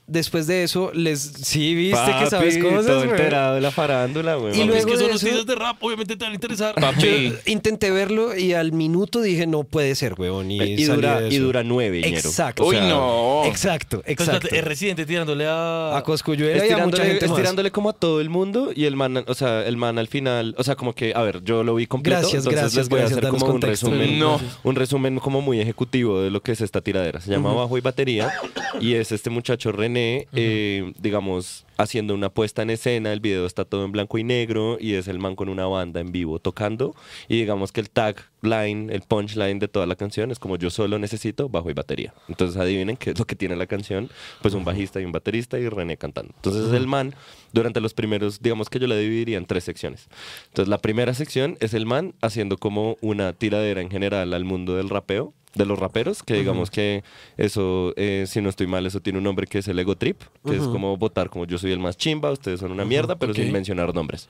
después de eso, les. Sí, viste que sabes cosas, todo enterado de la farándula, güey. Y luego es que son de eso- noticias de rap, obviamente te van a interesar. Papi. Intenté verlo y al minuto dije, no puede ser, weón. Y, y, dura, y dura nueve. Exacto. O Uy, sea, no. Exacto, exacto. es residente tirándole a. A Coscuyuela y a mucha Estirándole, más. como a todo el mundo y el man, o sea, el man al final, o sea, como que, a ver, yo lo vi completo, Gracias, entonces gracias, les voy a gracias, hacer danos como un contexto. resumen, No. un resumen como muy ejecutivo de lo que es esta tiradera. Se llama Bajo y Batería y es este muchacho René, eh, digamos, haciendo una puesta en escena, el video está todo en blanco y negro y es el man con una banda en vivo tocando y digamos que el tagline, el punchline de toda la canción es como yo solo necesito bajo y batería. Entonces adivinen qué es lo que tiene la canción, pues un bajista y un baterista y René cantando. Entonces el man durante los primeros, digamos que yo la dividiría en tres secciones. Entonces la primera sección es el man haciendo como una tiradera en general al mundo del rapeo de los raperos, que digamos que eso, eh, si no estoy mal, eso tiene un nombre que es el ego trip, que es como votar como yo soy soy el más chimba, ustedes son una mierda, pero sin mencionar nombres.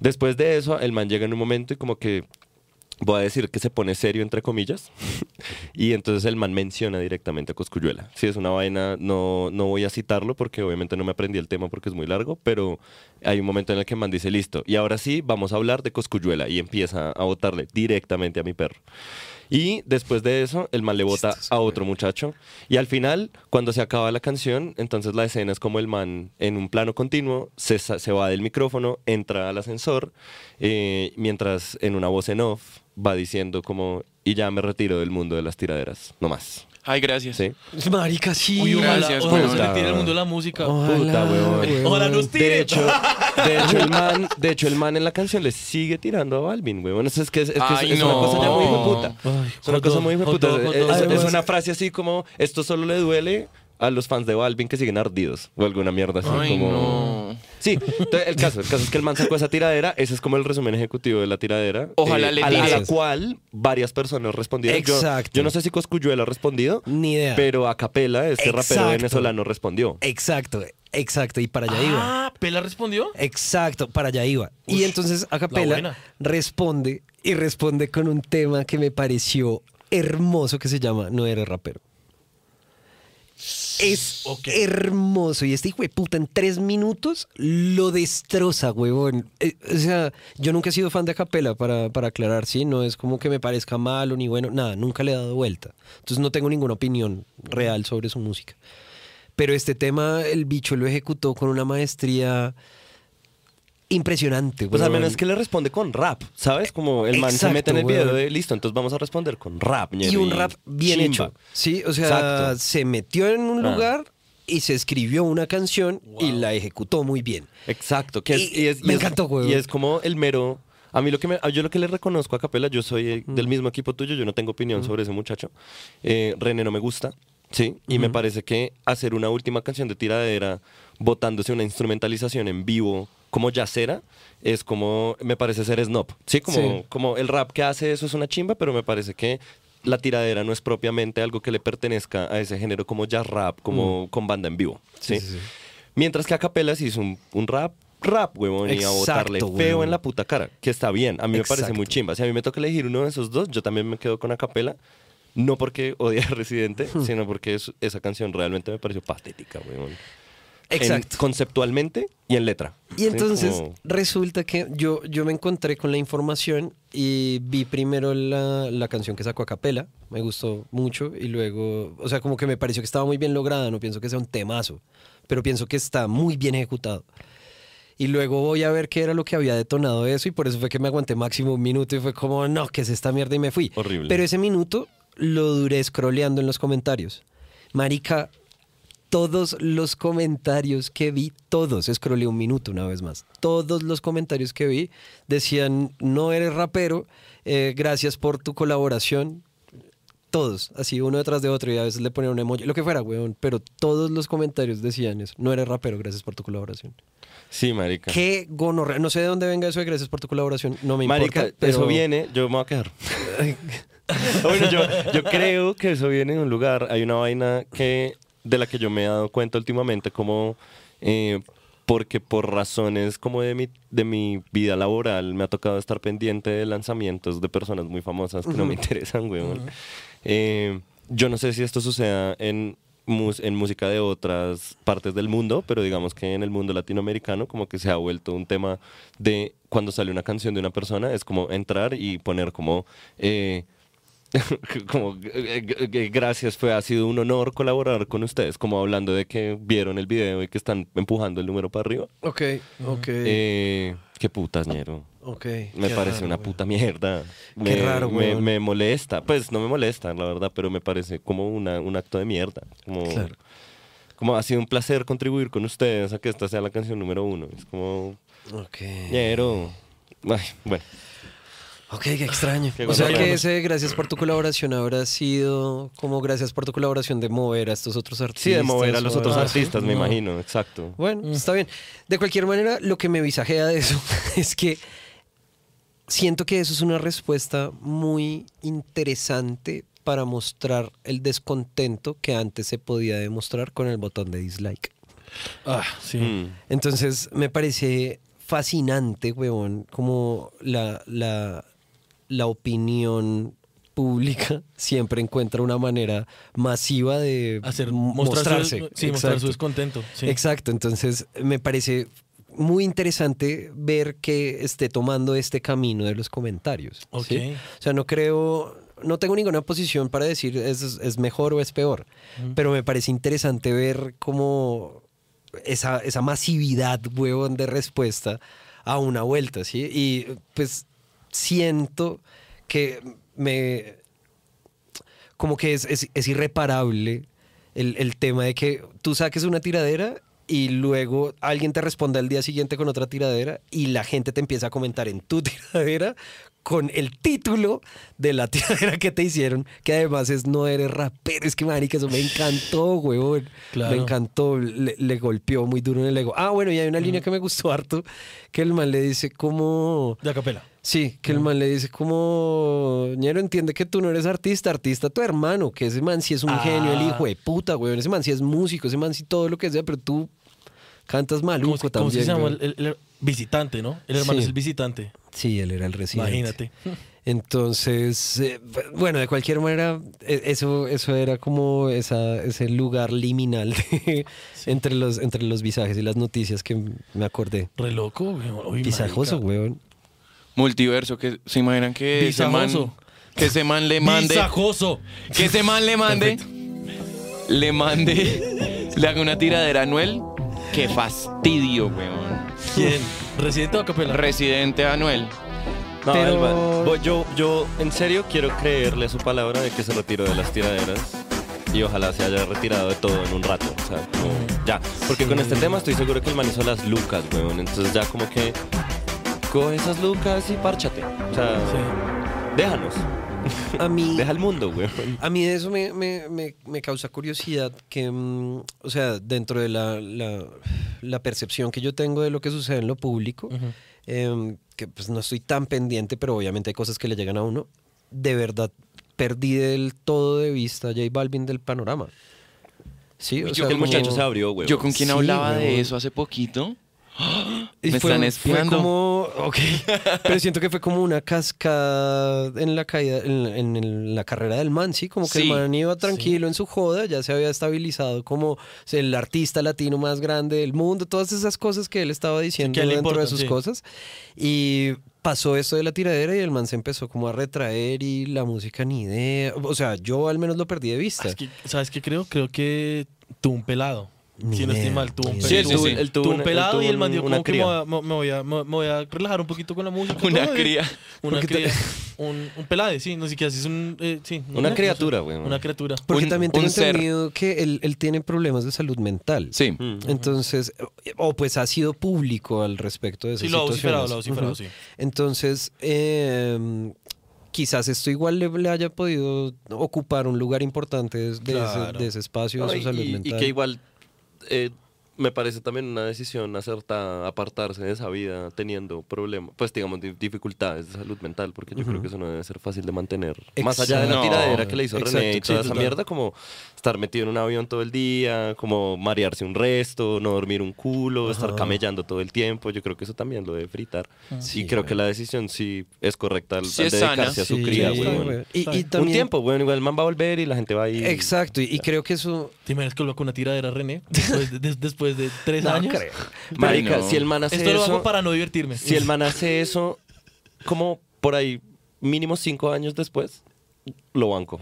Después de eso, el man llega en un momento y como que voy a decir que se pone serio entre comillas y entonces el man menciona directamente a Coscuyuela. Si es una vaina, no, no voy a citarlo porque obviamente no me aprendí el tema porque es muy largo, pero hay un momento en el que el man dice listo y ahora sí vamos a hablar de Coscuyuela y empieza a votarle directamente a mi perro. Y después de eso, el man le vota a otro muchacho. Y al final, cuando se acaba la canción, entonces la escena es como el man en un plano continuo se, se va del micrófono, entra al ascensor, eh, mientras en una voz en off va diciendo como, y ya me retiro del mundo de las tiraderas, no más. Ay, gracias. ¿Sí? Marica, sí. Uy, ojalá, Gracias, ojalá se le tire el mundo de la música. Puta, weón. Ojalá nos tire. De hecho, de hecho, el man, de hecho, el man en la canción le sigue tirando a Balvin, weón. Eso es que es, es que es- Ay, es una no. cosa ya muy hijueputa. Ay, Es una hot cosa dog, muy hot hijueputa. dog, hot Es, es Además- una frase así como, esto solo le duele a los fans de Balvin que siguen ardidos. O alguna mierda así Ay, como... no. Sí, entonces, el caso, el caso es que el man sacó esa tiradera, ese es como el resumen ejecutivo de la tiradera. eh, Ojalá le a, la, a la cual varias personas respondieron. Exacto. Yo, no sé si Coscuyuela ha respondido, Ni idea. pero a capela este rapero Exacto. venezolano respondió. Exacto, exacto. Y para allá iba. Ah, ¿Pela respondió? Exacto, para allá iba. y entonces la Acapela responde y responde con un tema que me pareció hermoso que se llama No eres rapero. Es hermoso y este hijo de puta en tres minutos lo destroza, huevón. Eh, o sea, yo nunca he sido fan de Acapela, para, para aclarar, ¿sí? No es como que me parezca malo ni bueno, nada, nunca le he dado vuelta. Entonces no tengo ninguna opinión real sobre su música. Pero este tema, el bicho lo ejecutó con una maestría impresionante. Pues al menos que le responde con rap, ¿sabes? Como el man se mete en el video de listo, entonces vamos a responder con rap. Y un rap bien chimba". hecho. Sí, o sea, Exacto. se metió en un Ah. lugar y se escribió una canción y la ejecutó muy bien. Exacto. Que es, Y y es- me y es- encantó, weón. Y es como el mero. A mí lo que me, yo lo que le reconozco a Capela, yo soy eh, del mismo equipo tuyo, yo no tengo opinión sobre ese muchacho. Eh, René no me gusta, sí, y me parece que hacer una última canción de tiradera, botándose una instrumentalización en vivo como yacera, es como, me parece ser snob, sí, como, Sí. como el rap que hace eso es una chimba, pero me parece que la tiradera no es propiamente algo que le pertenezca a ese género como jazz rap, como con banda en vivo, ¿sí? Sí, sí, sí. Mientras que a capela sí hizo un, un rap, rap, huevón, y a botarle feo huevón. en la puta cara, que está bien. A mí me parece muy chimba. Si a mí me toca elegir uno de esos dos, yo también me quedo con acapela. No porque odie a Residente, Hmm. sino porque es- esa canción realmente me pareció patética, huevón. En- Exacto. conceptualmente y en letra. Y Sí, entonces como- resulta que yo, yo me encontré con la información y vi primero la, la canción que sacó a capela, me gustó mucho y luego, o sea, como que me pareció que estaba muy bien lograda, no pienso que sea un temazo, pero pienso que está muy bien ejecutado. Y luego voy a ver qué era lo que había detonado eso y por eso fue que me aguanté máximo un minuto y fue como, no, que es esta mierda y me fui. Horrible. Pero ese minuto lo duré scrolleando en los comentarios. Marica, todos los comentarios que vi, todos, scrollé un minuto una vez más, todos los comentarios que vi decían, no eres rapero, eh, gracias por tu colaboración. Todos, así uno detrás de otro y a veces le ponían un emoji, lo que fuera, weón, pero todos los comentarios decían eso, no eres rapero, gracias por tu colaboración. Sí, marica. Qué gonorrea, no sé de dónde venga eso de gracias por tu colaboración, no me Marica, importa, pero eso viene, yo me voy a quedar. bueno, yo, yo creo que eso viene de un lugar. Hay una vaina que de la que yo me he dado cuenta últimamente, como eh, porque por razones como de mi, de mi vida laboral me ha tocado estar pendiente de lanzamientos de personas muy famosas que no me interesan, weón. Eh, yo no sé si esto suceda en, en música de otras partes del mundo, pero digamos que en el mundo latinoamericano como que se ha vuelto un tema de cuando sale una canción de una persona, es como entrar y poner como... eh, como eh, eh, gracias fue ha sido un honor colaborar con ustedes como hablando de que vieron el video y que están empujando el número para arriba Ok, ok, eh, qué putas ñero ok. me parece raro, una puta mierda. Qué me, raro, me, weón. me molesta. Pues no me molesta, la verdad, pero me parece como una, un acto de mierda. Como, Claro. como ha sido un placer contribuir con ustedes a que esta sea la canción número uno. Es como, Ok. ñero. Ay, bueno. Ok, qué extraño. Qué o sea que ese gracias por tu colaboración habrá sido como gracias por tu colaboración de mover a estos otros artistas. Sí, de mover a los otros artistas, me No. imagino, exacto. Bueno, está bien. De cualquier manera, lo que me visajea de eso es que siento que eso es una respuesta muy interesante para mostrar el descontento que antes se podía demostrar con el botón de dislike. Ah, sí. Mm. Entonces me parece fascinante, huevón, como la, la, la opinión pública siempre encuentra una manera masiva de Hacer, m- mostrar mostrarse. Su, sí, mostrar su descontento. Sí. Exacto, entonces me parece muy interesante ver que esté tomando este camino de los comentarios. ¿sí? O sea, no creo, no tengo ninguna posición para decir es, es mejor o es peor, pero me parece interesante ver cómo esa, esa masividad, huevón, de respuesta a una vuelta, ¿sí? Y pues siento que me... como que es, es- es irreparable el, el tema de que tú saques una tiradera y luego alguien te responda al día siguiente con otra tiradera y la gente te empieza a comentar en tu tiradera con el título de la tiradera que te hicieron, que además es no eres rapero, es que marica, eso me encantó, huevón. Claro. Me encantó, le, le golpeó muy duro en el ego. Ah, bueno, y hay una línea que me gustó harto, que el man le dice como... De acapela. Sí, que el man le dice como, ñero, entiende que tú no eres artista, artista tu hermano, que ese man sí es un Ah. genio, el hijo de puta, güey, ese man sí es músico, ese man sí todo lo que sea, pero tú cantas ¿Cómo, maluco se- también. cómo se llama? El, el- el visitante, ¿no? El hermano Sí. es el visitante. Sí, él era el residente. Imagínate. Entonces, eh, bueno, de cualquier manera, e- eso, eso era como esa, ese lugar liminal de- entre, los, entre los visajes y las noticias que me acordé. Re loco. Uy, Visajoso, weón. Multiverso, que se imaginan que ese man, que ese man le mande, Visajoso. que ese man le mande, le mande, le haga una tiradera a Anuel. Qué fastidio, weón. ¿Quién? ¿Residente o acapela? Residente Anuel. No, Pero- yo, yo en serio quiero creerle a su palabra de que se retiró de las tiraderas y ojalá se haya retirado de todo en un rato. O sea, como ya. Porque con este tema estoy seguro que el man hizo las lucas, weón. Entonces ya como que coge esas lucas y párchate. O sea, déjanos. A mí, Deja el mundo, weón. A mí eso me, me- me- me causa curiosidad que, mm, o sea, dentro de la, la- la percepción que yo tengo de lo que sucede en lo público, em, que pues no estoy tan pendiente, pero obviamente hay cosas que le llegan a uno, de verdad perdí del todo de vista a J Balvin del panorama. Sí, o Yo sea, el como- muchacho se abrió, weón. Yo con quien Sí, hablaba de eso hace poquito. Y Me fue- están fue espiando. como, ok, pero siento que fue como una cascada en la caída, en, en- en la carrera del man, sí, como que Sí, el man iba tranquilo en su joda, ya se había estabilizado como el artista latino más grande del mundo, todas esas cosas que él estaba diciendo él dentro de sus cosas. Y pasó esto de la tiradera y el man se empezó como a retraer y la música ni idea, o sea, yo al menos lo perdí de vista. Es que, ¿Sabes qué creo? Creo que tuvo un pelado. Si no estoy mal, tuvo un. Sí, sí, sí. Él tuvo un pelado él y el man dijo una como que me cría. voy, a, me, me voy a, me, me voy a relajar un poquito con la música. Una todo, cría. Una cría. Un, un pelade, sí. No sé qué así es un... eh, sí, no Una criatura, güey. Una criatura. Porque un- también tengo entendido que él, él tiene problemas de salud mental. Sí. Mm. Entonces, o pues ha sido público al respecto de esas Sí, lo ha vociferado, lo ha vociferado, sí. Entonces, eh, quizás esto igual le, le haya podido ocupar un lugar importante de, Claro. ese, de ese espacio de y, su salud y- y mental. que igual eh, me parece también una decisión acertada apartarse de esa vida teniendo problemas, pues digamos, di- dificultades de salud mental, porque yo creo que eso no debe ser fácil de mantener. Más allá de la tiradera que le hizo Exacto, René y sí, toda esa total. mierda, como estar metido en un avión todo el día, como marearse un resto, no dormir un culo, estar camellando todo el tiempo, yo creo que eso también lo debe fritar. Sí, y creo güey. que la decisión sí es correcta al, Sí al dedicarse a su Sí, cría, güey. Y, y Un tiempo, bueno, igual el man va a volver y la gente va a ir. Exacto, y, y creo que eso... ¿Te imaginas que lo con una tiradera René? Después de, des- después de tres No años. creo. Marica, no. si el man hace Esto lo eso, hago para no divertirme. si el man hace eso, como por ahí mínimo cinco años después, lo banco.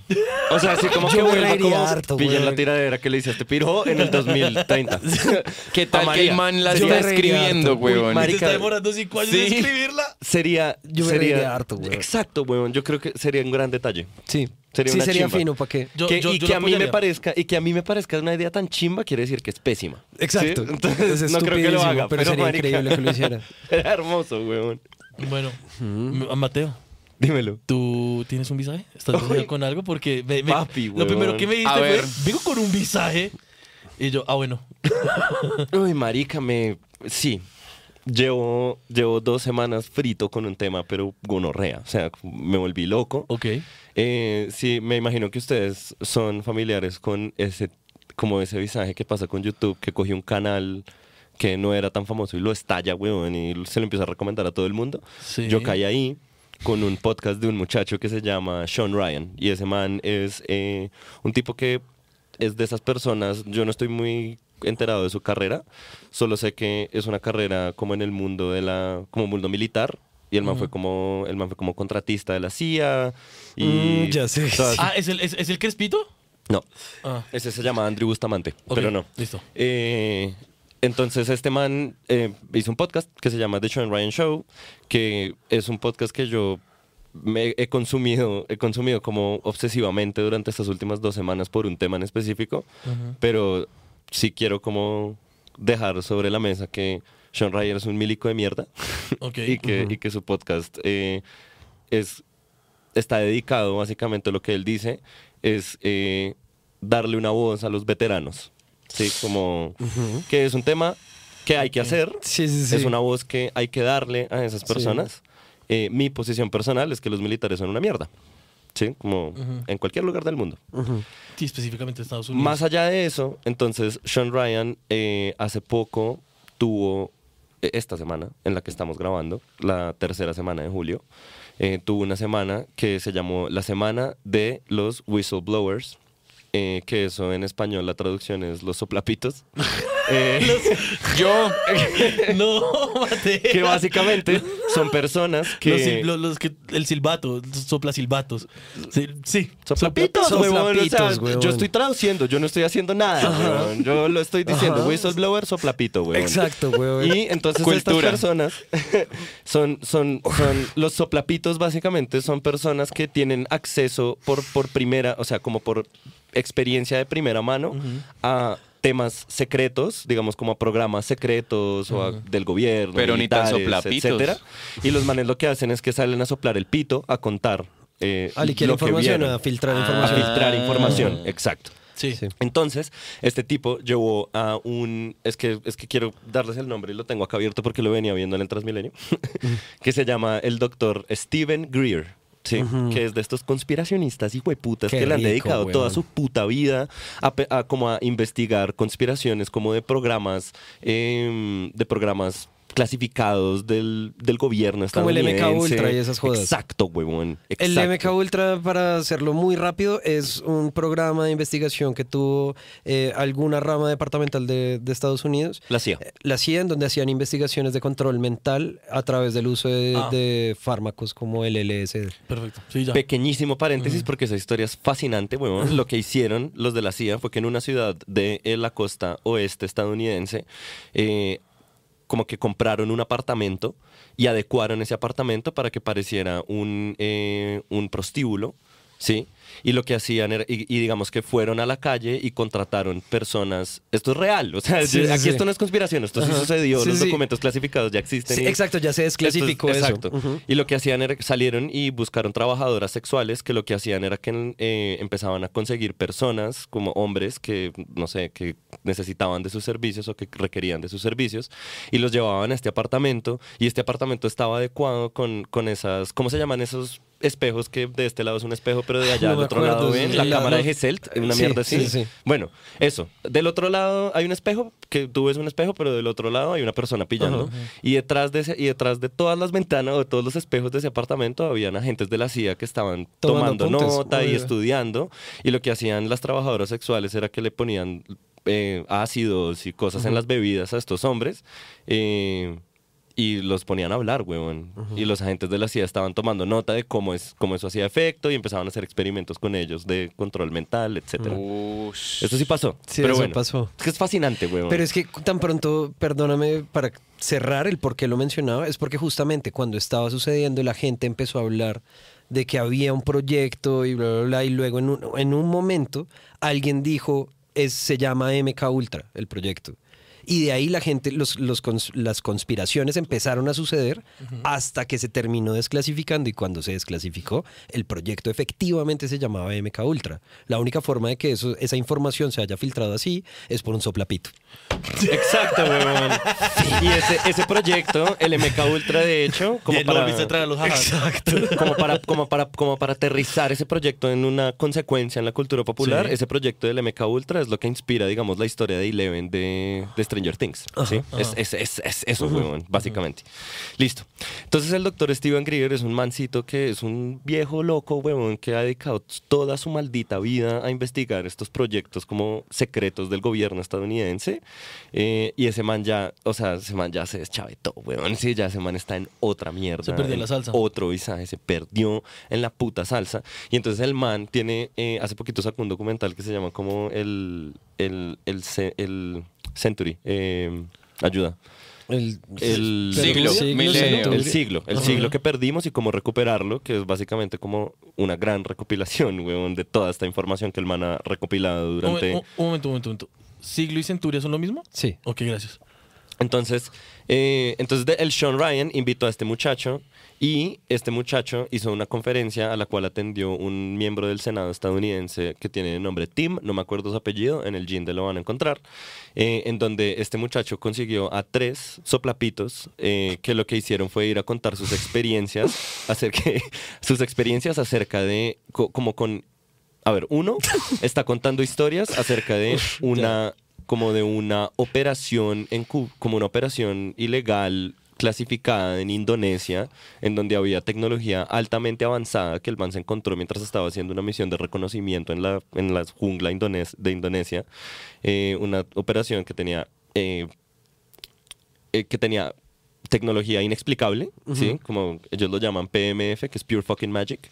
O sea, así como Yo que vuelva como harto, pillen güey. la tiradera que le hice a este piro en el 2030. ¿Qué tal que Amaría. el man la está escribiendo, weón? Marica, te está demorando cinco años sí. en escribirla. Sería, Yo me sería reiría harto, güey. Exacto, weón. Yo creo que sería un gran detalle. Sí, Sería sí una sería chimba. fino, ¿para qué? Yo- Que- yo- y yo que lo a mí me apoyaría. parezca y que a mí me parezca una idea tan chimba quiere decir que es pésima. Exacto. ¿Sí? Entonces, Es no creo que lo estupidísimo, haga, pero, pero, sería marica, increíble que lo hiciera. Era hermoso, weón. Bueno, M- Mateo, Dímelo. ¿tú tienes un visaje? ¿Estás venido con algo? Porque me- me- Papi, lo primero que me dijiste A ver. fue, vengo con un visaje. Y yo, ah, bueno. Uy, marica, me... Sí. Llevo, llevo dos semanas frito con un tema, pero gonorrea. O sea, me volví loco. Ok. Eh, sí, me imagino que ustedes son familiares con ese como ese visaje que pasa con YouTube, que cogió un canal que no era tan famoso y lo estalla, weón, y se lo empieza a recomendar a todo el mundo. Sí. Yo caí ahí con un podcast de un muchacho que se llama Sean Ryan. Y ese man es eh, un tipo que es de esas personas, yo no estoy muy enterado de su carrera, solo sé que es una carrera como en el mundo de la, como mundo militar. Y el man fue como, el man fue como contratista de la CIA. Y Mm, ya sé. todas- Ah, ¿es el, es, es el Crespito? no, Ah, ese se llama Andrew Bustamante, pero no. listo. Eh, entonces este man eh, hizo un podcast que se llama The Sean Ryan Show, que es un podcast que yo me he consumido, he consumido como obsesivamente durante estas últimas dos semanas por un tema en específico, pero sí quiero como dejar sobre la mesa que Sean Ryan es un milico de mierda ok. y, que, y que su podcast eh, es, está dedicado básicamente a lo que él dice es eh, darle una voz a los veteranos. Sí, como que es un tema que hay que hacer. Sí, sí, sí. Es una voz que hay que darle a esas personas. Eh, mi posición personal es que los militares son una mierda. Sí, como en cualquier lugar del mundo. Sí, específicamente Estados Unidos. Más allá de eso, entonces Sean Ryan eh, hace poco tuvo, eh, esta semana en la que estamos grabando, la tercera semana de julio, eh, tuvo una semana que se llamó la semana de los whistleblowers, eh, que eso en español la traducción es los soplapitos. Eh, Yo, no, que básicamente son personas que... Los, sil- los- los que el silbato, sopla silbatos. Sí, sí. Soplapitos, Soplapitos, o sea. Yo estoy traduciendo, yo no estoy haciendo nada. Yo lo estoy diciendo, Ajá. whistleblower, soplapito, huevón. Exacto, güey. Y entonces Cultura. estas personas son, son, son los soplapitos básicamente son personas que tienen acceso por, por primera, o sea, como por experiencia de primera mano a temas secretos, digamos como a programas secretos o a- del gobierno, Pero ni tan etcétera. Y los manes lo que hacen es que salen a soplar el pito, a contar eh, A lo que información, a filtrar a información. filtrar información, exacto. Sí. Sí. Entonces, este tipo llevó a un. Es que, es que quiero darles el nombre y lo tengo acá abierto porque lo venía viendo en el Transmilenio. que se llama el doctor Steven Greer. Sí, que es de estos conspiracionistas y hueputas que le han rico, dedicado toda su puta vida a, a como a investigar conspiraciones como de programas, em, de programas clasificados del, del gobierno Como el MK estadounidense. Ultra y esas jodas. Exacto, huevón. El. MK Ultra, para hacerlo muy rápido, es un programa de investigación que tuvo eh, alguna rama departamental de, de Estados Unidos. La CIA. Eh, La CIA, en donde hacían investigaciones de control mental a través del uso de, Ah. de fármacos como el LSD. Perfecto. Sí, ya. Pequeñísimo paréntesis porque esa historia es fascinante, huevón. Lo que hicieron los de la CIA fue que en una ciudad de eh, la costa oeste estadounidense, eh, como que compraron un apartamento y adecuaron ese apartamento para que pareciera un, eh, un prostíbulo, ¿sí? Y lo que hacían era, y, y digamos que fueron a la calle y contrataron personas, esto es real, o sea, Sí, aquí sí. esto no es conspiración, esto sí sucedió, Sí, los documentos clasificados ya existen. Y- exacto, ya se desclasificó esto es- eso. Exacto. Y lo que hacían era que salieron y buscaron trabajadoras sexuales que lo que hacían era que eh, empezaban a conseguir personas como hombres que, no sé, que necesitaban de sus servicios o que requerían de sus servicios y los llevaban a este apartamento y este apartamento estaba adecuado con, con esas, ¿cómo se llaman esos espejos que de este lado es un espejo pero de allá No otro acuerdo, lado ven sí, la cámara de no. Gesselt, una Sí, mierda así. sí, sí. Bueno, eso. Del otro lado hay un espejo, que tú ves un espejo, pero del otro lado hay una persona pillando. Y detrás de ese, y detrás de todas las ventanas o de todos los espejos de ese apartamento habían agentes de la CIA que estaban Tomando nota y estudiando. Y lo que hacían las trabajadoras sexuales era que le ponían eh, ácidos y cosas en las bebidas a estos hombres. eh, y los ponían a hablar, huevón. Y los agentes de la CIA estaban tomando nota de cómo, es, cómo eso hacía efecto y empezaban a hacer experimentos con ellos de control mental, etcétera. Ush. Eso sí pasó. Sí, pero eso bueno, pasó. Es que es fascinante, huevón. Pero es que tan pronto, perdóname, para cerrar el por qué lo mencionaba, es porque justamente cuando estaba sucediendo la gente empezó a hablar de que había un proyecto y bla, bla, bla, y luego en un, en un momento alguien dijo, es, se llama MK Ultra el proyecto. Y de ahí la gente, los, los cons- las conspiraciones empezaron a suceder hasta que se terminó desclasificando y cuando se desclasificó, el proyecto efectivamente se llamaba MK Ultra. La única forma de que eso, esa información se haya filtrado así es por un soplapito. Exacto, weón. Y ese, ese proyecto, el MK Ultra, de hecho, como para, a los jajas. como, para, como, para, como para aterrizar ese proyecto en una consecuencia en la cultura popular, Sí. ese proyecto del MK Ultra es lo que inspira, digamos, la historia de Eleven de, de Stranger Things. ¿sí? Es, es- es- es eso, weón, básicamente. Listo. Entonces el doctor Steven Greer es un mancito que es un viejo loco, weón, que ha dedicado toda su maldita vida a investigar estos proyectos como secretos del gobierno estadounidense. Eh, y ese man ya, o sea, ese man ya se deschavetó, weón. Sí, ya ese man está en otra mierda. Se perdió en la salsa. Otro visaje, se perdió en la puta salsa. Y entonces el man tiene, eh, hace poquito sacó un documental que se llama como el, el, el Century. eh, ayuda. El, El Siglo, milenio. El siglo, el siglo que perdimos y cómo recuperarlo, que es básicamente como una gran recopilación, weón, de toda esta información que el man ha recopilado Un, durante... un- un momento, un momento, un momento. ¿Siglo y centuria son lo mismo? Sí. Ok, gracias. Entonces, eh, entonces de- el Sean Ryan invitó a este muchacho y este muchacho hizo una conferencia a la cual atendió un miembro del Senado estadounidense que tiene el nombre Tim, no me acuerdo su apellido, en el Ginde lo van a encontrar, eh, en donde este muchacho consiguió a tres soplapitos eh, que lo que hicieron fue ir a contar sus experiencias, acerca, sus experiencias acerca de, co- como con a ver, uno está contando historias acerca de una, como de una operación, en, como una operación ilegal clasificada en Indonesia, en donde había tecnología altamente avanzada que el man se encontró mientras estaba haciendo una misión de reconocimiento en la, en la jungla indones- de Indonesia. Eh, una operación que tenía eh, eh, que tenía tecnología inexplicable, ¿sí? Como ellos lo llaman PMF, que es Pure Fucking Magic.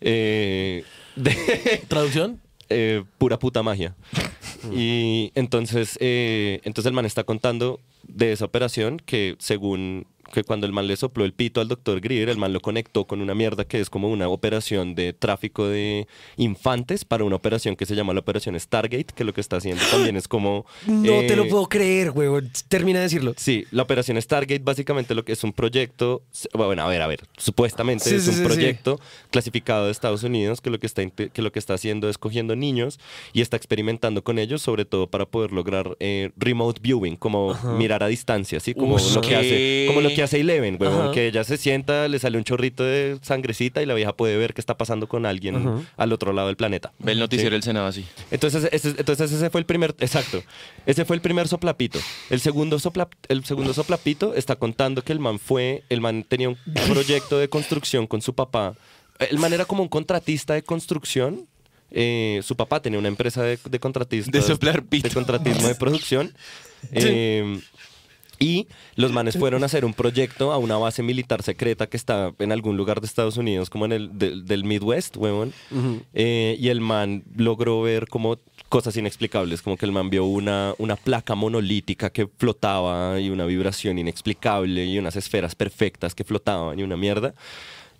Eh, de- ¿Traducción? pura puta magia. Y entonces, eh, entonces el man está contando de esa operación que según que cuando el man le sopló el pito al doctor Greer, el man lo conectó con una mierda que es como una operación de tráfico de infantes para una operación que se llama la operación Stargate, que lo que está haciendo también es como... No te lo eh, puedo creer, huevón. Termina de decirlo. Sí, la operación Stargate básicamente lo que es un proyecto, bueno, a ver, a ver, supuestamente Sí, es sí, un sí, sí. proyecto clasificado de Estados Unidos que lo que está que lo que está haciendo es cogiendo niños y está experimentando con ellos, sobre todo para poder lograr eh, remote viewing, como mirar a distancia, así como lo que hace, como lo que hace Eleven, Ajá. que ella se sienta, le sale un chorrito de sangrecita y la vieja puede ver qué está pasando con alguien al otro lado del planeta. Ve el noticiero del Senado así. Entonces ese, entonces ese fue el primer, exacto, ese fue el primer soplapito. El segundo, sopla, el segundo soplapito está contando que el man fue, el man tenía un proyecto de construcción con su papá. El man era como un contratista de construcción. Eh, su papá tenía una empresa de, de contratistas. De soplar pito. De contratismo de producción. Eh, y los manes fueron a hacer un proyecto a una base militar secreta que está en algún lugar de Estados Unidos, como en el del, del Midwest, huevón. Eh, y el man logró ver como cosas inexplicables, como que el man vio una, una placa monolítica que flotaba y una vibración inexplicable y unas esferas perfectas que flotaban y una mierda.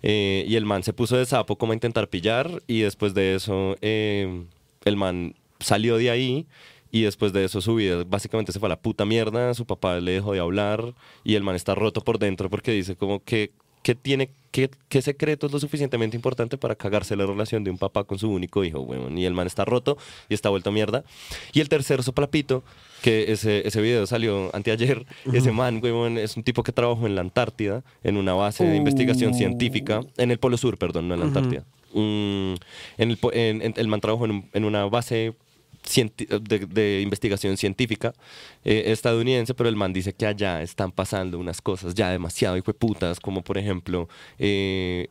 Eh, y el man se puso de sapo como a intentar pillar y después de eso eh, el man salió de ahí y después de eso su vida básicamente se fue a la puta mierda, su papá le dejó de hablar y el man está roto por dentro porque dice como que, que tiene, que, qué secreto es lo suficientemente importante para cagarse la relación de un papá con su único hijo, weón. Y el man está roto y está vuelto mierda. Y el tercer soplapito, que ese, ese video salió anteayer, ese man, weón, es un tipo que trabajó en la Antártida, en una base de investigación científica, en el Polo Sur, perdón, no en la Antártida. Mm, en el, po- en- en- el man trabajó en, un- en una base de, investigación científica eh, estadounidense, pero el man dice que allá están pasando unas cosas ya demasiado hijueputas, como por ejemplo eh,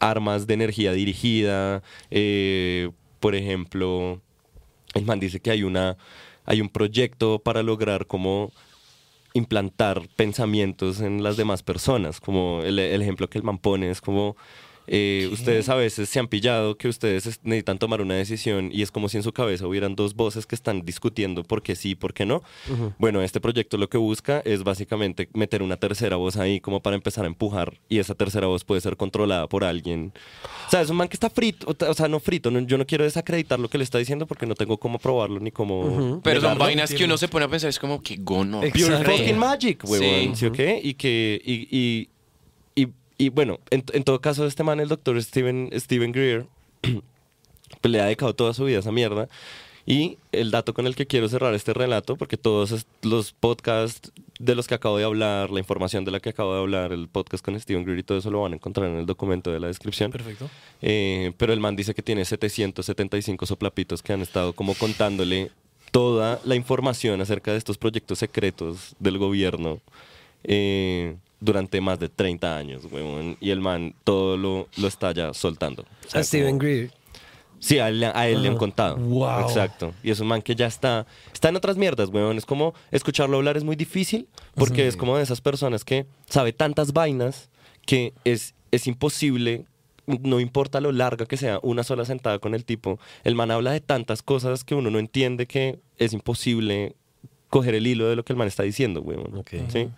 armas de energía dirigida, eh, por ejemplo, el man dice que hay una hay un proyecto para lograr como implantar pensamientos en las demás personas, como el, el ejemplo que el man pone es como Eh, ustedes a veces se han pillado que ustedes es- necesitan tomar una decisión y es como si en su cabeza hubieran dos voces que están discutiendo por qué sí y por qué no. Bueno, este proyecto lo que busca es básicamente meter una tercera voz ahí como para empezar a empujar y esa tercera voz puede ser controlada por alguien. O sea, es un man que está frito, o sea, no frito, no- yo no quiero desacreditar lo que le está diciendo porque no tengo cómo probarlo ni cómo... Pero son vainas que uno se pone a pensar, es como que gono. Pure fucking magic, huevón. Sí. ¿Sí o qué? Y que. Y, y, y, bueno, en, en todo caso, este man, el doctor Steven, Steven Greer, pues le ha dedicado toda su vida a esa mierda. Y el dato con el que quiero cerrar este relato, porque todos los podcasts de los que acabo de hablar, la información de la que acabo de hablar, el podcast con Steven Greer y todo eso lo van a encontrar en el documento de la descripción. Perfecto. Eh, pero el man dice que tiene 775 soplapitos que han estado como contándole toda la información acerca de estos proyectos secretos del gobierno eh, durante más de 30 años, huevón. Y el man todo lo, lo está ya soltando. O sea, A Steven Greer. Sí, a él, le- a él le han contado. Wow. Exacto. Y es un man que ya está, está en otras mierdas, weón. Es como escucharlo hablar es muy difícil porque es como de esas personas que sabe tantas vainas que es, es imposible, no importa lo larga que sea, una sola sentada con el tipo. El man habla de tantas cosas que uno no entiende que es imposible coger el hilo de lo que el man está diciendo, weón. Ok. ¿Sí?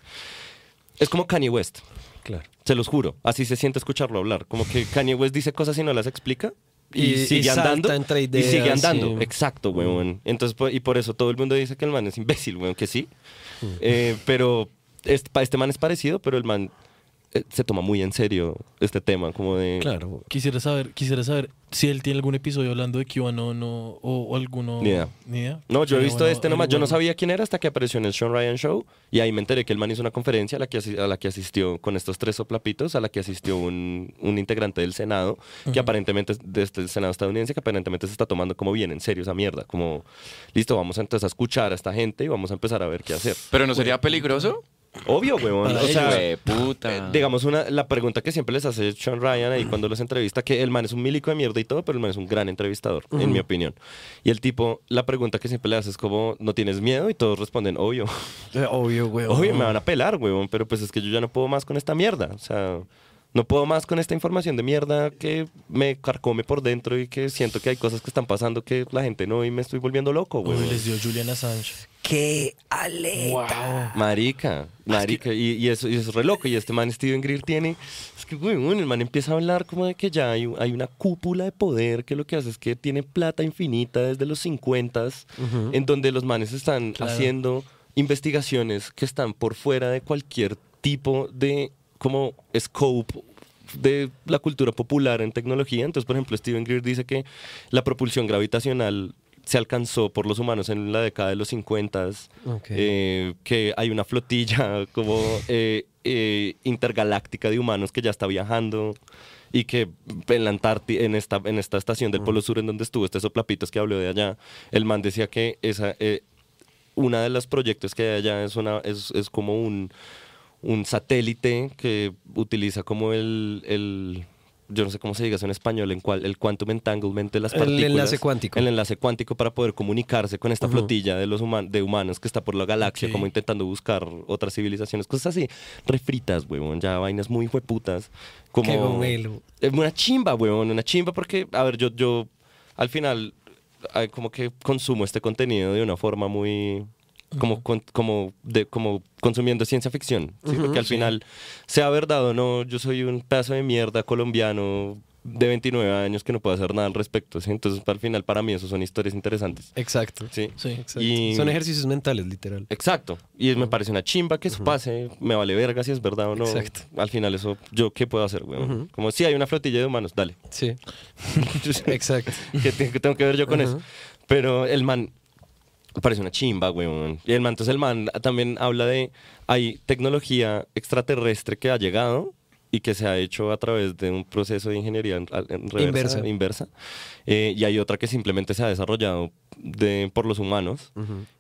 Es como Kanye West. Claro. Se los juro, así se siente escucharlo hablar. Como que Kanye West dice cosas y no las explica. Y, sigue andando. y sigue andando. Exacto, weón. Entonces, y por eso todo el mundo dice que el man es imbécil, weón, que sí. Eh, pero este, este man es parecido, pero el man se toma muy en serio este tema, como de... Claro. Quisiera saber, quisiera saber si él tiene algún episodio hablando de QAnon o, o, o alguno. Ni idea. Ni idea. No, yo he visto bueno este nomás. Yo no sabía quién era hasta que apareció en el Sean Ryan Show. Y ahí me enteré que el man hizo una conferencia a la que, a la que asistió con estos tres soplapitos, a la que asistió un, un integrante del Senado, que aparentemente es de este Senado estadounidense, que aparentemente se está tomando como bien en serio esa mierda. Como, listo, vamos entonces a escuchar a esta gente y vamos a empezar a ver qué hacer. Pero no sería peligroso. Obvio, huevón. Para O sea, puta. eh, digamos, una, la pregunta que siempre les hace Sean Ryan ahí cuando los entrevista, que el man es un milico de mierda y todo, pero el man es un gran entrevistador, en mi opinión. Y el tipo, la pregunta que siempre le hace es como, ¿no tienes miedo? Y todos responden, obvio. Eh, Obvio, güey. Obvio, me van a pelar, huevón, pero pues es que yo ya no puedo más con esta mierda. O sea, no puedo más con esta información de mierda que me carcome por dentro y que siento que hay cosas que están pasando que la gente no y me estoy volviendo loco, Uy, huevón. les dio Julian Assange. ¡Qué aleta! Marica, marica, y, y eso, y eso es re loco. Y este man Steven Greer tiene, es que, güey, bueno, el man empieza a hablar como de que ya hay, hay una cúpula de poder que lo que hace es que tiene plata infinita desde los 50 en donde los manes están Claro. haciendo investigaciones que están por fuera de cualquier tipo de como scope de la cultura popular en tecnología. Entonces, por ejemplo, Steven Greer dice que la propulsión gravitacional se alcanzó por los humanos en la década de los 50 Ok. eh, que hay una flotilla como eh, eh, intergaláctica de humanos que ya está viajando y que en la Antártida, en esta, en esta estación del Polo Sur en donde estuvo este soplapitos que habló de allá, el man decía que esa, eh, una de los proyectos que hay allá es, una, es, es como un, un satélite que utiliza como el, el- yo no sé cómo se diga eso en español, en cual, el quantum entanglement de las El partículas. enlace cuántico. El enlace cuántico para poder comunicarse con esta flotilla de los human- de humanos que está por la galaxia, como intentando buscar otras civilizaciones, cosas así, refritas, huevón, ya vainas muy hueputas. Como, Qué gomelo. es una chimba, huevón, una chimba porque, a ver, yo, yo al final como que consumo este contenido de una forma muy como con- como de como consumiendo ciencia ficción, ¿sí? porque al final sea verdad o no, yo soy un pedazo de mierda colombiano de 29 años que no puedo hacer nada al respecto, ¿sí? entonces al final para mí eso son historias interesantes. Exacto. Sí. Sí. Exacto. Y- Son ejercicios mentales, literal. Exacto. Y me parece una chimba que eso pase. Me vale verga si es verdad o no. Exacto. Al final eso, ¿yo qué puedo hacer, weón? Como si hay una flotilla de humanos, dale. Sí. Exacto. ¿Qué, te- qué tengo que ver yo con eso? Pero el man parece una chimba, weón. Y el man, entonces el man también habla de, hay tecnología extraterrestre que ha llegado y que se ha hecho a través de un proceso de ingeniería en, en reversa, Inversa. inversa. Eh, y hay otra que simplemente se ha desarrollado de, por los humanos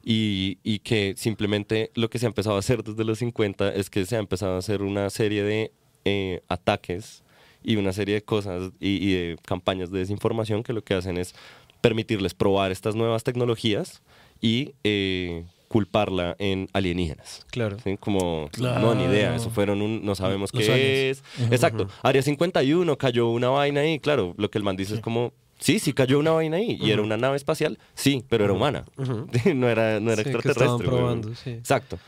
y, y que simplemente lo que se ha empezado a hacer desde los 50 es que se ha empezado a hacer una serie de eh, ataques y una serie de cosas y, y de campañas de desinformación que lo que hacen es permitirles probar estas nuevas tecnologías y eh, culparla en alienígenas. Claro. ¿sí? Como, Claro. no, ni idea, eso fueron un, no sabemos Los qué es. Exacto, Área 51 cayó una vaina ahí, claro, lo que el man dice es como, sí, sí cayó una vaina ahí, y era una nave espacial, sí, pero era humana, no era, no era Sí, extraterrestre. probando, sí. Exacto.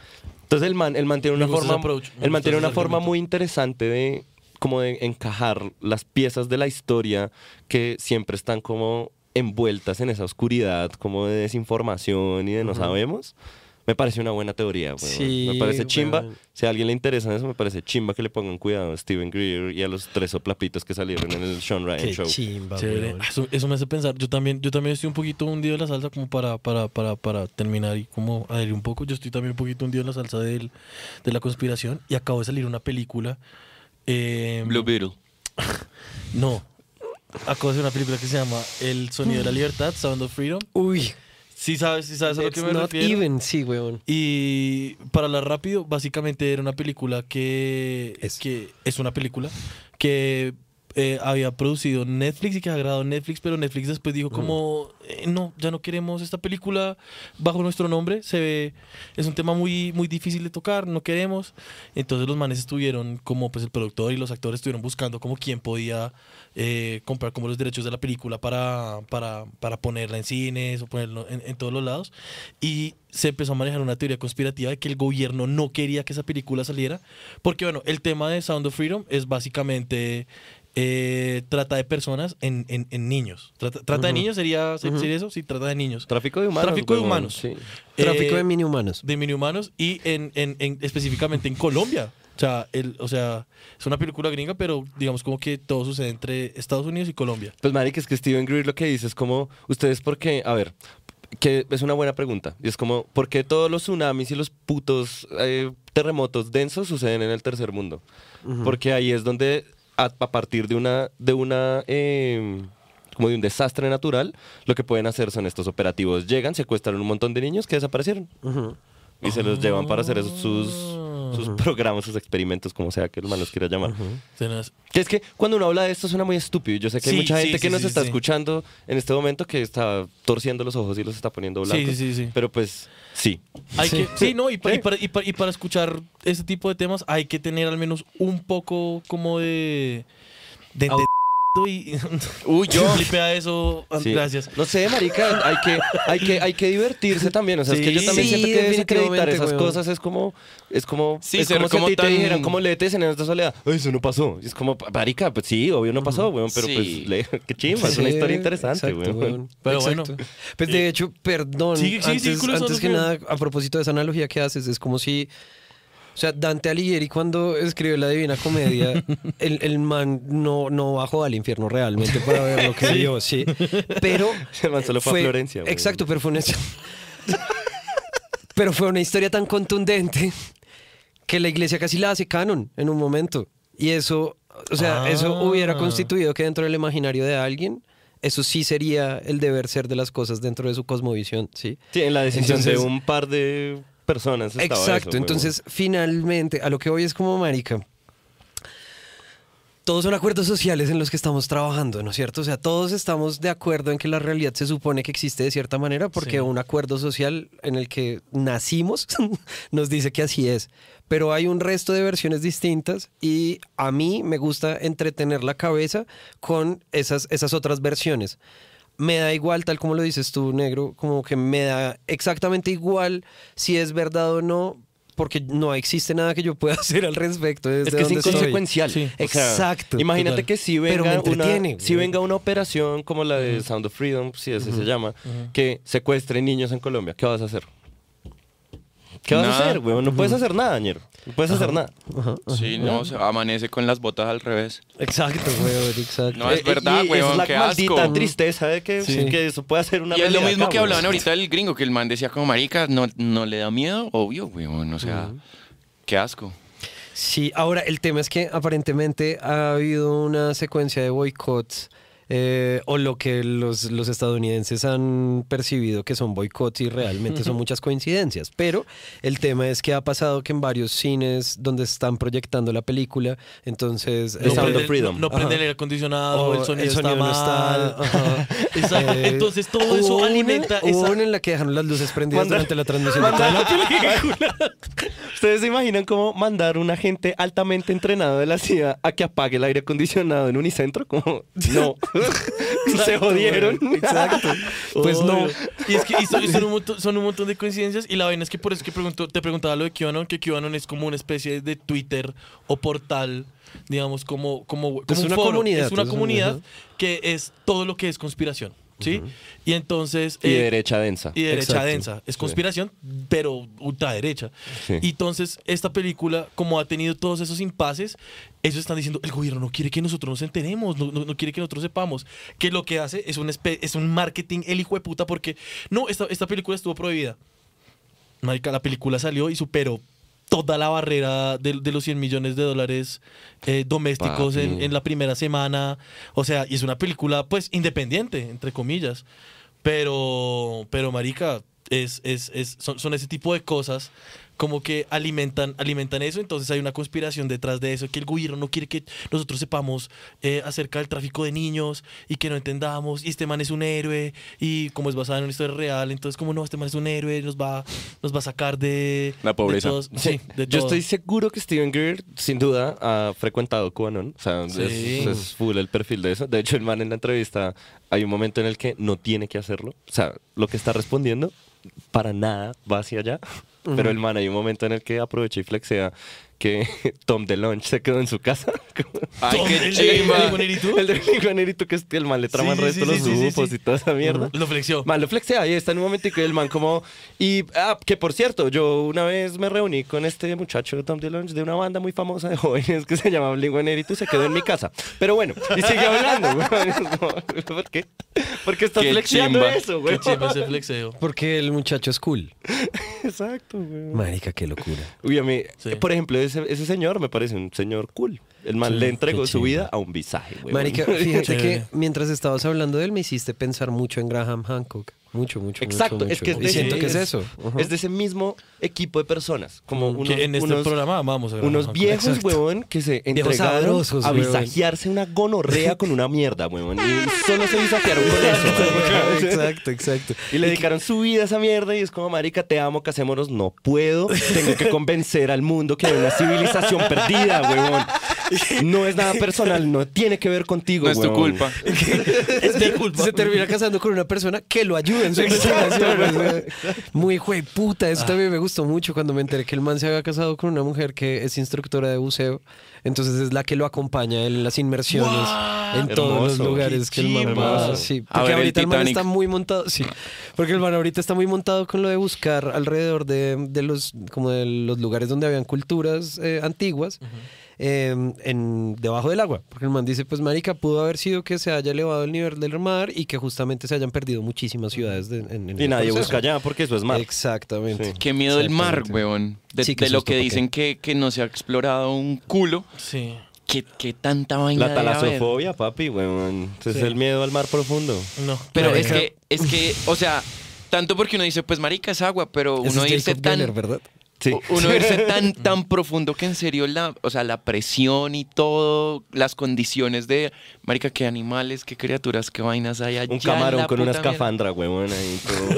Entonces el man, el man tiene una forma, el man tiene una forma muy interesante de como de encajar las piezas de la historia que siempre están como envueltas en esa oscuridad, como de desinformación y de no sabemos. Me parece una buena teoría, weón. Sí, me parece chimba. weón. Si a alguien le interesa eso, me parece chimba que le pongan cuidado a Steven Greer y a los tres soplapitos que salieron en el Sean Ryan Qué Show. chimba. Ah, Eso, eso me hace pensar. Yo también, yo también estoy un poquito hundido en la salsa como para, para, para, para terminar y como adherir un poco. Yo estoy también un poquito hundido en la salsa del, de la conspiración y acabo de salir una película. eh, Blue Beetle. No. Acabo de una película que se llama El sonido de la libertad, Sound of Freedom. Uy, Sí sabes, sí sabes a lo que me not refiero. even, sí, weón. Y para hablar rápido, básicamente era una película que Es. que es una película que eh, había producido Netflix y que ha grabado Netflix, pero Netflix después dijo como eh, no, ya no queremos esta película bajo nuestro nombre, se ve es un tema muy muy difícil de tocar, no queremos. Entonces los manes estuvieron como pues el productor y los actores estuvieron buscando como quién podía eh, comprar como los derechos de la película para, para, para ponerla en cines o ponerlo en, en todos los lados. Y se empezó a manejar una teoría conspirativa de que el gobierno no quería que esa película saliera. Porque, bueno, el tema de Sound of Freedom es básicamente eh, trata de personas en, en- en niños. Trata, trata de niños sería, sería eso? Sí, trata de niños. Tráfico de humanos. Tráfico de humanos. sí. Tráfico Eh, de mini humanos. de mini humanos y en, en- en- específicamente en Colombia. O sea, el, o sea, es una película gringa, pero digamos como que todo sucede entre Estados Unidos y Colombia. Pues, marica, es que Steven Greer lo que dice es como, ustedes por qué, a ver, que es una buena pregunta. Y es como, ¿por qué todos los tsunamis y los putos eh, terremotos densos suceden en el tercer mundo? Porque ahí es donde, a, a partir de una, de una, eh, como de un desastre natural, lo que pueden hacer son estos operativos. Llegan, secuestran un montón de niños que desaparecieron. Y se los llevan para hacer esos- sus, sus programas, sus experimentos, como sea que el man los quiera llamar. Que es que cuando uno habla de esto suena muy estúpido. Yo sé que hay mucha sí, gente que nos está escuchando en este momento que está torciendo los ojos y los está poniendo blancos. sí, sí, sí. Pero pues sí. Hay Sí. que, sí, no, y, pa- y para, y pa- y para escuchar este tipo de temas hay que tener al menos un poco como de... y Uy, yo. Flipea eso, ah, sí. gracias. No sé, marica, hay que, hay que, hay que divertirse también. O sea, es que yo también sí, siento que desacreditar esas weón. cosas es como, es como, Sí, es como si a ti te tan- dijeran, como leete en esta soledad. "Ay, Eso no pasó. Y es como, marica, pues sí, obvio no pasó, weón, pero Sí. pues, le- qué chimba, es una historia interesante, exacto, weón. Pero Exacto. bueno. Pues de hecho, perdón, antes, antes que nada, a propósito de esa analogía que haces, es como si, o sea, Dante Alighieri cuando escribió la Divina Comedia, el, el man no, no bajó al infierno realmente para ver lo que vio, sí. Pero man solo fue a Florencia. Exacto, pero fue una pero fue una historia tan contundente que la iglesia casi la hace canon en un momento. Y eso, o sea, eso Ah. hubiera constituido que dentro del imaginario de alguien, eso sí sería el deber ser de las cosas dentro de su cosmovisión, ¿sí? Sí, en la decisión Entonces- de un par de personas. estaba Exacto, eso, entonces finalmente a lo que voy es como marica. Todos son acuerdos sociales en los que estamos trabajando, ¿no es cierto? O sea, todos estamos de acuerdo en que la realidad se supone que existe de cierta manera porque Sí. un acuerdo social en el que nacimos nos dice que así es. Pero hay un resto de versiones distintas y a mí me gusta entretener la cabeza con esas, esas otras versiones me da igual, tal como lo dices tú, negro, como que me da exactamente igual si es verdad o no, porque no existe nada que yo pueda hacer al respecto. Desde Es que es inconsecuencial. Sí. O sea, Exacto. Imagínate Total. que si venga, una, si venga una operación como la de Sound of Freedom, si así se llama, que secuestre niños en Colombia, ¿qué vas a hacer? ¿Qué vas a hacer, weón? No puedes hacer nada, ñero. No puedes hacer nada. Sí, no, se amanece con las botas al revés. Exacto, weón, exacto. No, es Eh, verdad, y weón, Es la qué maldita asco. tristeza de que, Sí. que eso pueda ser una Y es lo realidad mismo acá, que weón. hablaban ahorita del gringo, que el man decía como marica, ¿no, no le da miedo? Obvio, weón, o sea, qué asco. Sí, ahora el tema es que aparentemente ha habido una secuencia de boicots eh, o lo que los, los estadounidenses han percibido que son boicots y realmente son muchas coincidencias. Pero el tema es que ha pasado que en varios cines donde están proyectando la película, entonces... The No prende, of Freedom. no prende el aire acondicionado, o el sonido, no está mal. ajá. Exacto. Eh, Entonces todo eso una- alimenta hubo esa... una en la que dejaron las luces prendidas Manda- durante la transmisión de toda la película. ¿Ustedes se imaginan cómo mandar un agente altamente entrenado de la CIA a que apague el aire acondicionado en Unicentro? Como, no. se jodieron. Exacto. Pues no. Y es que y son, un montón, son un montón de coincidencias y la vaina es que por eso que pregunto, te preguntaba lo de QAnon, que QAnon es como una especie de Twitter o portal, digamos, como, como, como Es un una foro. comunidad, Es una comunidad que es todo lo que es conspiración, ¿sí? Y entonces... Y eh, derecha densa. y derecha Exacto. densa. Es conspiración, pero ultraderecha. Sí. Y entonces, esta película, como ha tenido todos esos impases, ellos están diciendo, el gobierno no quiere que nosotros nos enteremos, no, no- no quiere que nosotros sepamos. Que lo que hace es un, es un marketing el hijo de puta, porque no, esta, esta película estuvo prohibida. Marica, la película salió y superó toda la barrera de, de los 100 millones de dólares eh, domésticos en la primera semana. O sea, y es una película, pues, independiente, entre comillas. Pero, pero marica, es, es, es, son, son ese tipo de cosas como que alimentan, alimentan eso. Entonces hay una conspiración detrás de eso, que el gobierno no quiere que nosotros sepamos eh, acerca del tráfico de niños y que no entendamos. Y este man es un héroe y como es basado en una historia real, entonces como no, este man es un héroe, nos va, nos va a sacar de... La pobreza. de todos- sí, de Yo estoy seguro que Steven Greer, sin duda, ha frecuentado QAnon. O sea, es, full el perfil de eso. De hecho, el man en la entrevista, hay un momento en el que no tiene que hacerlo. O sea, lo que está respondiendo, para nada va hacia allá. Pero el man, hay un momento en el que aprovecha y flexea que Tom DeLonge se quedó en su casa. Ay, Tom, qué el de- chimba. el de el de que es que el man le trama Sí, resto sí, los sí, sí, grupos sí. y toda esa mierda. Lo flexió. Man, lo flexea y está en un momentico y el man como... Y, ah, que por cierto, yo una vez me reuní con este muchacho Tom DeLonge de una banda muy famosa de jóvenes que se llama Blink-182 y se quedó en mi casa. Pero bueno, y sigue hablando. Es ¿Por qué? ¿Por qué estás Qué flexiando chimba. eso, güey? Qué chimba ese flexeo. Porque el muchacho es cool. Exacto, güey. Marica, qué locura. Uy, a mí, Sí. por ejemplo, ese, ese señor me parece un señor cool. El man le entregó su vida a un visaje, güey. Marica, fíjate que Chévere. mientras estabas hablando de él me hiciste pensar mucho en Graham Hancock. Mucho, mucho, Exacto, mucho, es que es de, siento que es, es- eso. Es de ese mismo equipo de personas. Como unos, que en este unos- programa vamos a ver. Unos viejos, Exacto. huevón, que se entregaron a visajearse una gonorrea con una mierda, huevón. Y solo se visajearon con eso. exacto, exacto. Y le dedicaron su vida a esa mierda y es como, marica, te amo, casémonos. No puedo. Tengo que convencer al mundo que hay una civilización perdida, huevón. No es nada personal, no tiene que ver contigo, No es tu culpa. Es mi culpa. Se termina casando con una persona que lo ayuda en su investigación. o sea, Muy jue puta. Eso también me gustó mucho cuando me enteré que el man se había casado con una mujer que es instructora de buceo. Entonces es la que lo acompaña en las inmersiones en todos los lugares ¡Qué que el man va. Sí, porque ver, el ahorita el, man está muy montado. Sí, porque el man ahorita está muy montado con lo de buscar alrededor de, de los como de los lugares donde habían culturas eh, antiguas. Eh, en, debajo del agua, porque el man dice, pues marica, pudo haber sido que se haya elevado el nivel del mar y que justamente se hayan perdido muchísimas ciudades de- en, en Y el nadie proceso. busca allá porque eso es mar. Exactamente. Sí. Qué miedo el mar, Exactamente. weón. De, Sí, qué de lo que dicen que, que no se ha explorado un culo. Sí. ¿Qué, qué tanta vaina La talasofobia, papi. Ese Es Sí. el miedo al mar profundo. No. Pero Marica, es que, es que, o sea, tanto porque uno dice, pues marica es agua, pero uno Jacob tan, Geller, ¿verdad? Sí. uno irse tan, tan profundo que en serio la, o sea, la presión y todo, las condiciones de, marica, qué animales, qué criaturas, qué vainas hay allá. Un camarón la con una puta escafandra, huevón, ahí todo.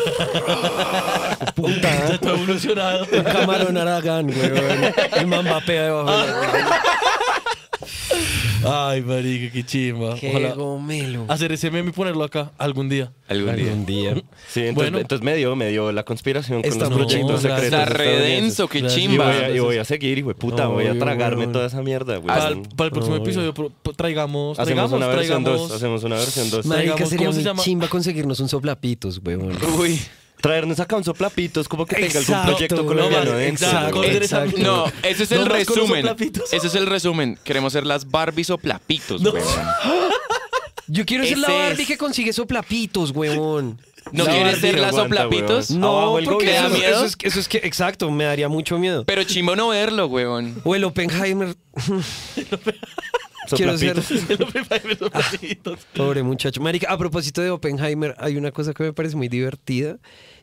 Ya está evolucionado. Un camarón aragán, weón. El man vapea debajo del agua. Ay, marica, qué chimba. Qué Ojalá gomelo. hacer ese meme y ponerlo acá algún día. Algún día. Algún día. Sí, entonces, Bueno. entonces me dio, me dio la conspiración con los muy proyectos secretos. Está redenso, qué. Y chimba. voy, a, y voy a seguir, hijo de puta, voy a tragarme toda esa mierda, güey. Para, el, para el próximo episodio traigamos, Hacemos traigamos, una versión traigamos. 2, hacemos una versión 2. Marica, sería ¿cómo se muy llama? chimba conseguirnos un soplapitos, weón. Uy. Traernos acá un soplapitos, como que tenga algún Exacto, proyecto weón. colombiano No, adentro. exacto. Exacto. No, ese es el No resumen. soplapitos. Ese es el resumen. Queremos ser las Barbies o plapitos, No. weón. Yo quiero ser la Barbie es. que consigue soplapitos, weón. ¿No La quieres Barbie ser no las soplapitos? No, Abajo porque ¿Te da eso, miedo? eso es, eso es que, exacto, me daría mucho miedo. Pero chimbo no verlo, weón. O el Oppenheimer. quiero ser... Soplapitos. Pobre muchacho. Marica, a propósito de Oppenheimer, hay una cosa que me parece muy divertida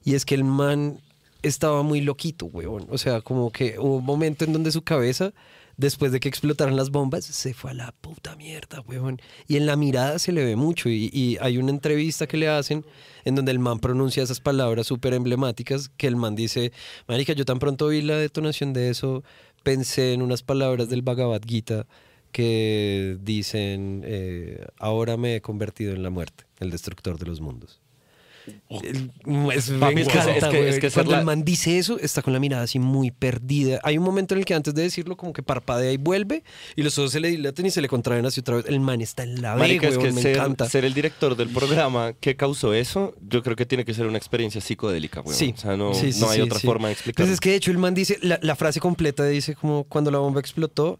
y es que el man estaba muy loquito, weón. O sea, como que hubo un momento en donde su cabeza, después de que explotaron las bombas, se fue a la puta mierda, weón. Y en la mirada se le ve mucho y, hay una entrevista que le hacen en donde el man pronuncia esas palabras súper emblemáticas que el man dice, Marica, yo tan pronto vi la detonación de eso, pensé en unas palabras del Bhagavad Gita que dicen, eh, ahora me he convertido en la muerte, el destructor de los mundos. El- es, me Papi, es que- encanta, es que- es Cuando la- el man dice eso, está con la mirada así muy perdida. Hay un momento en el que antes de decirlo, como que parpadea y vuelve, y los ojos se le dilatan y se le contraen así otra vez. El man está en la Marica, es que me ser, encanta. ser el director del programa que causó eso, yo creo que tiene que ser una experiencia psicodélica, weón. Sí. O sea, no, Sí, sí, no hay sí, otra sí. forma de explicarlo. Pues es que de hecho el man dice, la, la frase completa dice como cuando la bomba explotó,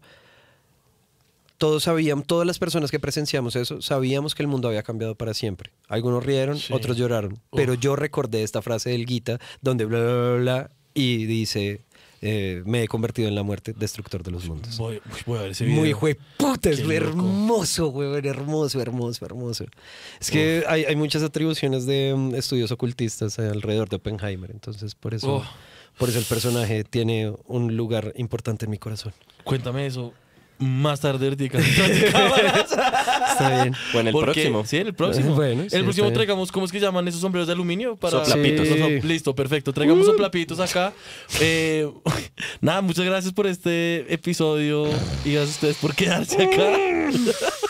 todos sabíamos, todas las personas que presenciamos eso, sabíamos que el mundo había cambiado para siempre. Algunos rieron, Sí. otros lloraron. Pero yo recordé esta frase del Gita donde bla, bla, bla, bla, y dice, eh, me he convertido en la muerte, destructor de los mundos. Voy, voy a ver ese video. Muy loco. hermoso, weón, hermoso, hermoso, hermoso. Es que hay, hay muchas atribuciones de mm, estudios ocultistas alrededor de Oppenheimer, entonces por eso, Oh. por eso el personaje tiene un lugar importante en mi corazón. Cuéntame eso más tarde cámaras. Está bien. O en el Porque- próximo. Sí, en el próximo. Bueno, el sí, próximo traigamos, ¿cómo es que llaman esos sombreros de aluminio? Para Soplapitos. Sí. Listo, perfecto. Traigamos soplapitos acá. Eh, nada, muchas gracias por este episodio y gracias a ustedes por quedarse acá.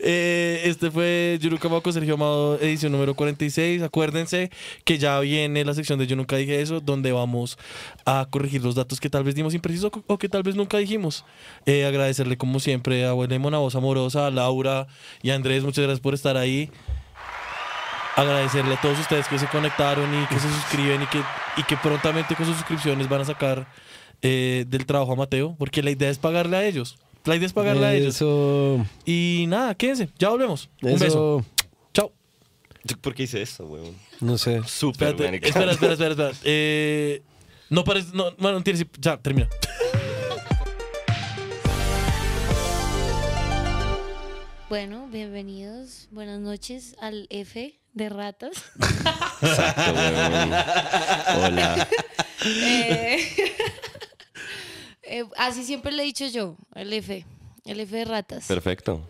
Eh, este fue Yuru Camaco, Sergio Amado, edición número 46. Acuérdense que ya viene la sección de Yo Nunca Dije Eso, donde vamos a corregir los datos que tal vez dimos imprecisos o- que tal vez nunca dijimos. Eh, agradecerle, como siempre, a Abuela Mona Voz Amorosa, a Laura y a Andrés. Muchas gracias por estar ahí. Agradecerle a todos ustedes que se conectaron y que se suscriben y que, y que prontamente con sus suscripciones van a sacar eh, del trabajo a Mateo, porque la idea es pagarle a ellos. La idea es pagarle a ellos. Eso, Y nada, quédense. Ya volvemos. Un beso. eso, Chao. ¿Por qué hice eso, weón? no sé. Súper, espera, espera, espera, espera. Eh, no parece. No, bueno, tienes. Ya, termina. Bueno, bienvenidos, buenas noches al F de ratas. Exacto. Hola. Eh, eh, así siempre le he dicho yo, el F, el F de ratas. Perfecto.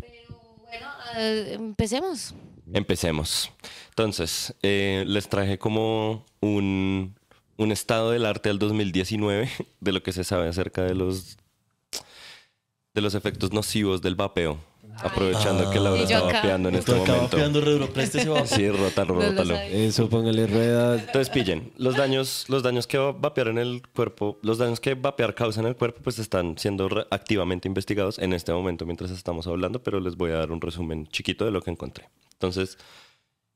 Pero bueno, eh, empecemos. Empecemos. Entonces, eh, les traje como un, un estado del arte del 2019 de lo que se sabe acerca de los de los efectos nocivos del vapeo. Aprovechando que Laura yo está vapeando en este momento. vapeando re duro. Sí, rótalo, rótalo. Eso, póngale rueda. Entonces pillen, los daños, los daños que va a vapear en el cuerpo, los daños que vapear causa en el cuerpo, pues están siendo activamente investigados en este momento mientras estamos hablando, pero les voy a dar un resumen chiquito de lo que encontré. Entonces,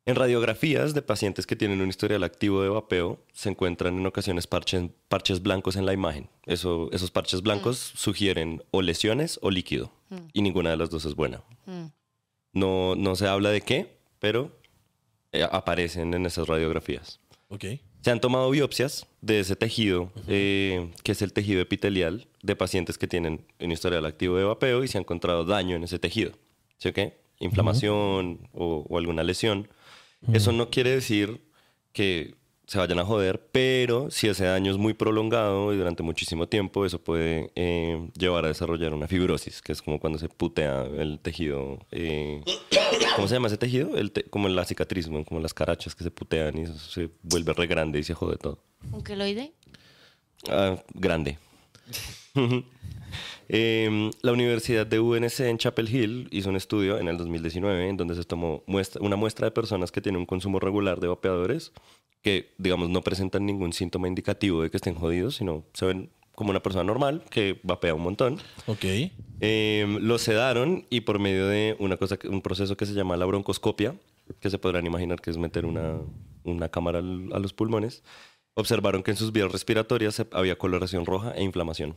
en radiografías de pacientes que tienen un historial activo de vapeo, se encuentran en ocasiones parches, parches blancos en la imagen. Eso, esos parches blancos sugieren o lesiones o líquido, y ninguna de las dos es buena. Mm. No, no se habla de qué, pero eh, aparecen en esas radiografías. Ok. Se han tomado biopsias de ese tejido, eh, que es el tejido epitelial de pacientes que tienen un historial activo de vapeo y se ha encontrado daño en ese tejido. ¿Sí o qué? Inflamación o, o alguna lesión. Eso no quiere decir que se vayan a joder, pero si ese daño es muy prolongado y durante muchísimo tiempo, eso puede eh, llevar a desarrollar una fibrosis, que es como cuando se putea el tejido. eh, ¿Cómo se llama ese tejido? El te- como la cicatriz, ¿no? como las carachas que se putean y eso se vuelve re grande y se jode todo. ¿Un queloide? Ah, grande. Em, la Universidad de UNC en Chapel Hill hizo un estudio en el 2019 en donde se tomó muestra- una muestra de personas que tienen un consumo regular de vapeadores que, digamos, no presentan ningún síntoma indicativo de que estén jodidos, sino se ven como una persona normal que vapea un montón. Ok. Eh, lo sedaron y por medio de una cosa, un proceso que se llama la broncoscopia, que se podrán imaginar que es meter una, una cámara a los pulmones, observaron que en sus vías respiratorias se- había coloración roja e inflamación.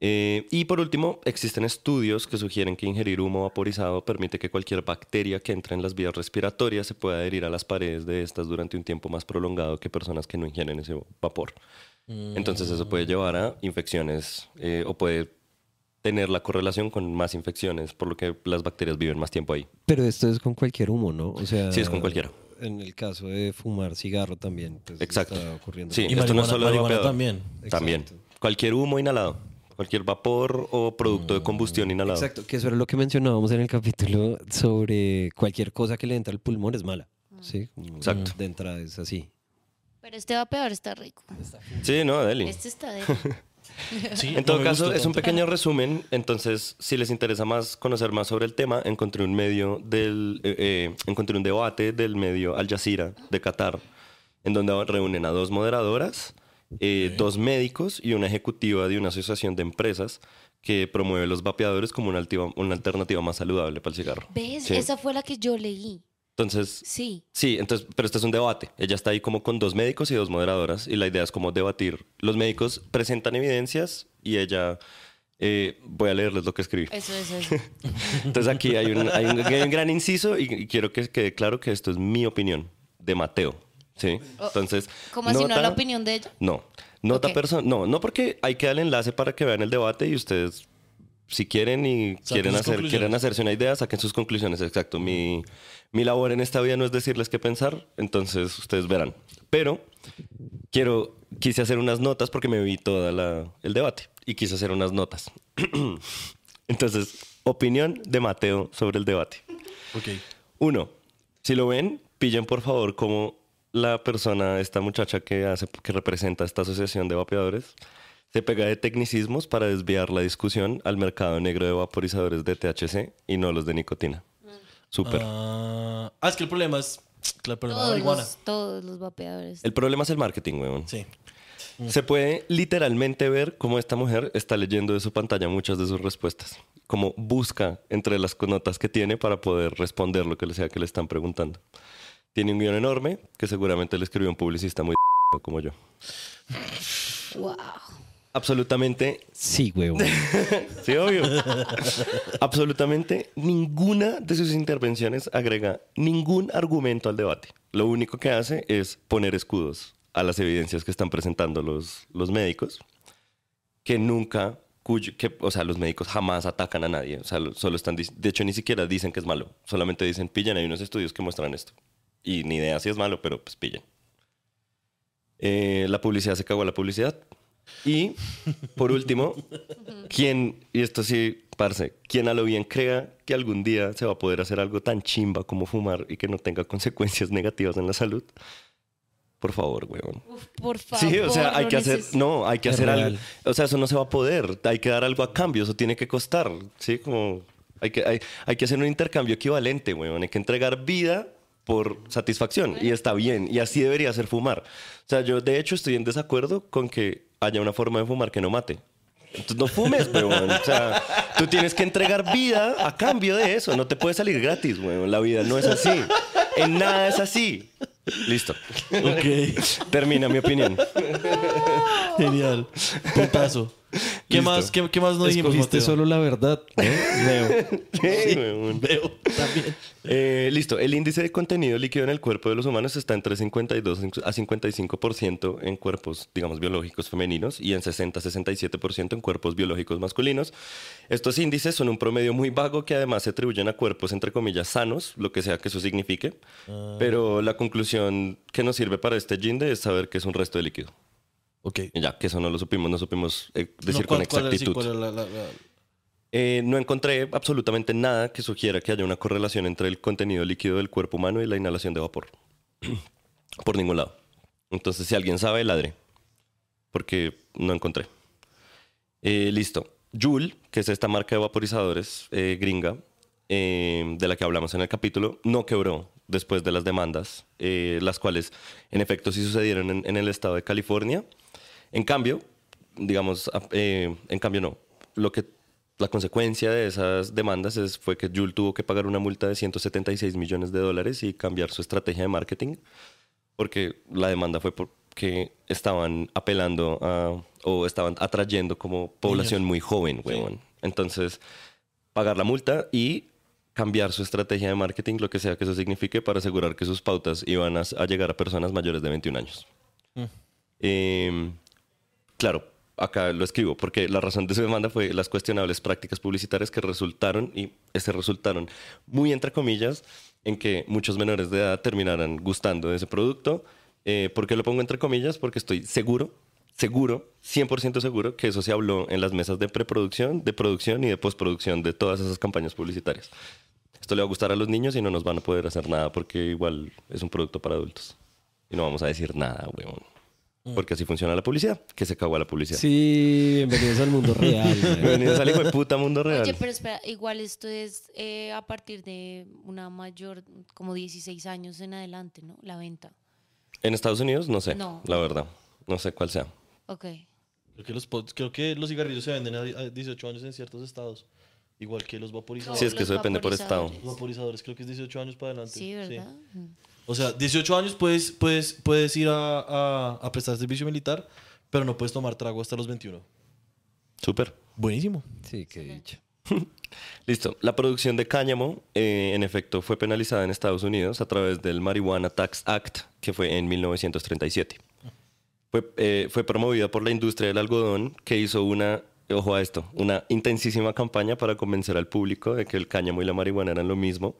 Eh, y por último, existen estudios que sugieren que ingerir humo vaporizado permite que cualquier bacteria que entre en las vías respiratorias se pueda adherir a las paredes de estas durante un tiempo más prolongado que personas que no ingieren ese vapor. Entonces eso puede llevar a infecciones eh, o puede tener la correlación con más infecciones, por lo que las bacterias viven más tiempo ahí. Pero esto es con cualquier humo, ¿no? O sea, Sí, es con cualquiera. En el caso de fumar cigarro también. pues, Exacto. está ocurriendo. Sí, Y esto no es solo de marihuana también. También. Exacto. Cualquier humo inhalado, cualquier vapor o producto de combustión inhalado. Exacto, que eso era lo que mencionábamos en el capítulo sobre cualquier cosa que le entra al pulmón es mala. Sí, como Exacto. De entrada es así. Pero este vapeador está rico. Sí, no, Deli. Este está de... Sí, En no todo me caso, es un tanto. pequeño resumen. Entonces, si les interesa más conocer más sobre el tema, encontré un medio del, eh, eh, encontré un debate del medio Al Jazeera de Qatar, en donde reúnen a dos moderadoras, eh, dos médicos y una ejecutiva de una asociación de empresas que promueve los vapeadores como una, altiva- una alternativa más saludable para el cigarro. ¿Ves? Sí. Esa fue la que yo leí. Entonces, Sí. Sí, entonces, pero este es un debate. Ella está ahí como con dos médicos y dos moderadoras y la idea es como debatir. Los médicos presentan evidencias y ella... eh, voy a leerles lo que escribí. Eso, eso, eso. Entonces aquí hay un, hay un- hay un gran inciso y, y quiero que quede claro que esto es mi opinión de Mateo. ¿Sí? Entonces... ¿Cómo así no nota- la opinión de ella? No. Nota Ok. personal. No, no porque hay que dar el enlace para que vean el debate y ustedes si quieren y quieren, hacer, quieren hacerse una idea, saquen sus conclusiones. Exacto. Mi, mi labor en esta vida no es decirles qué pensar, entonces ustedes verán. Pero quiero, quise hacer unas notas porque me vi todo el debate y quise hacer unas notas. entonces, opinión de Mateo sobre el debate. Ok. Uno, si lo ven, pillen por favor como la persona, esta muchacha que hace, que representa esta asociación de vapeadores, se pega de tecnicismos para desviar la discusión al mercado negro de vaporizadores de THC y no los de nicotina. Súper. Ah, ah, es que el problema es la problema de Todos marihuana. los, todos los vapeadores. El problema es el marketing, weón. Sí. Se puede literalmente ver cómo esta mujer está leyendo de su pantalla muchas de sus respuestas. Como busca entre las notas que tiene para poder responder lo que sea que le están preguntando. Tiene un guion enorme que seguramente le escribió un publicista muy como yo. Wow. Absolutamente, Sí, huevo. sí, obvio. Absolutamente ninguna de sus intervenciones agrega ningún argumento al debate. Lo único que hace es poner escudos a las evidencias que están presentando los, los médicos, que nunca, cuyo, que, o sea, los médicos jamás atacan a nadie. O sea, lo- solo están, de hecho, ni siquiera dicen que es malo. Solamente dicen, pillen, hay unos estudios que muestran esto. Y ni idea si es malo, pero pues pillen. Eh, la publicidad se cagó a la publicidad. Y por último, quien, y esto sí, parce, quien a lo bien crea que algún día se va a poder hacer algo tan chimba como fumar y que no tenga consecuencias negativas en la salud, por favor, weón. Uf, por favor. Sí, o sea, hay que hacer, no, hay que hacer algo. real. O sea, eso no se va a poder. Hay que dar algo a cambio, eso tiene que costar. Sí, como hay que, hay, hay que hacer un intercambio equivalente, weón. Hay que entregar vida por satisfacción y está bien. Y así debería ser fumar. O sea, yo de hecho estoy en desacuerdo con que haya una forma de fumar que no mate. Entonces no fumes, weón. O sea, tú tienes que entregar vida a cambio de eso. No te puede salir gratis, weón. La vida no es así. En nada es así. Listo. Ok. Termina mi opinión. Genial. Puntazo. ¿Qué más, qué, qué más no dijimos, Escogiste Mateo? solo la verdad, ¿no? Leo. Sí, weón. Veo también. Eh, listo, el índice de contenido líquido en el cuerpo de los humanos está entre 52 a 55% en cuerpos, digamos, biológicos femeninos y en 60 a 67% en cuerpos biológicos masculinos. Estos índices son un promedio muy vago que además se atribuyen a cuerpos, entre comillas, sanos, lo que sea que eso signifique. Pero la conclusión que nos sirve para este ginde es saber que es un resto de líquido. Ok. Y ya, que eso no lo supimos, no supimos eh, decir No, con ¿cuál- cuál era- sí, exactitud. cuál era la- la- la- Eh, no encontré absolutamente nada que sugiera que haya una correlación entre el contenido líquido del cuerpo humano y la inhalación de vapor. Por ningún lado. Entonces, si alguien sabe, ladre. Porque no encontré. Eh, listo. Joule, que es esta marca de vaporizadores gringa, eh, de la que hablamos en el capítulo, no quebró después de las demandas, eh, las cuales en efecto sí sucedieron en, en el estado de California. En cambio, digamos, eh, en cambio no. Lo que la consecuencia de esas demandas es, fue que Juul tuvo que pagar una multa de 176 millones de dólares y cambiar su estrategia de marketing, porque la demanda fue porque estaban apelando a, o estaban atrayendo como población muy joven, huevón. Entonces, pagar la multa y cambiar su estrategia de marketing, lo que sea que eso signifique, para asegurar que sus pautas iban a, a llegar a personas mayores de 21 años. Eh, claro, acá lo escribo, porque la razón de su demanda fue las cuestionables prácticas publicitarias que resultaron, y se resultaron muy entre comillas, en que muchos menores de edad terminaran gustando de ese producto. Eh, ¿Por qué lo pongo entre comillas? Porque estoy seguro, seguro, 100% seguro que eso se habló en las mesas de preproducción, de producción y de postproducción de todas esas campañas publicitarias. Esto le va a gustar a los niños y no nos van a poder hacer nada porque igual es un producto para adultos. Y no vamos a decir nada, weón. Porque así funciona la publicidad, que se cagó a la publicidad. Sí, bienvenidos al mundo real. Bienvenidos al hijo de puta mundo real. Oye, pero espera, igual esto es eh, a partir de una mayor, como 16 años en adelante, ¿no? La venta. En Estados Unidos, no sé, No. la verdad. No sé cuál sea. Ok. Creo que los, creo que los cigarrillos se venden a a 18 años en ciertos estados. Igual que los vaporizadores. Sí, es que eso depende por estado. vaporizadores. Los vaporizadores creo que es 18 años para adelante. Sí, ¿verdad? Mm. O sea, 18 años puedes, puedes, puedes ir a, a- a prestar servicio militar, pero no puedes tomar trago hasta los 21. Súper. Buenísimo. Sí, qué dicho. Listo. La producción de cáñamo, eh, en efecto, fue penalizada en Estados Unidos a través del Marijuana Tax Act, que fue en 1937. Fue, eh, fue promovida por la industria del algodón, que hizo una, ojo a esto, una intensísima campaña para convencer al público de que el cáñamo y la marihuana eran lo mismo.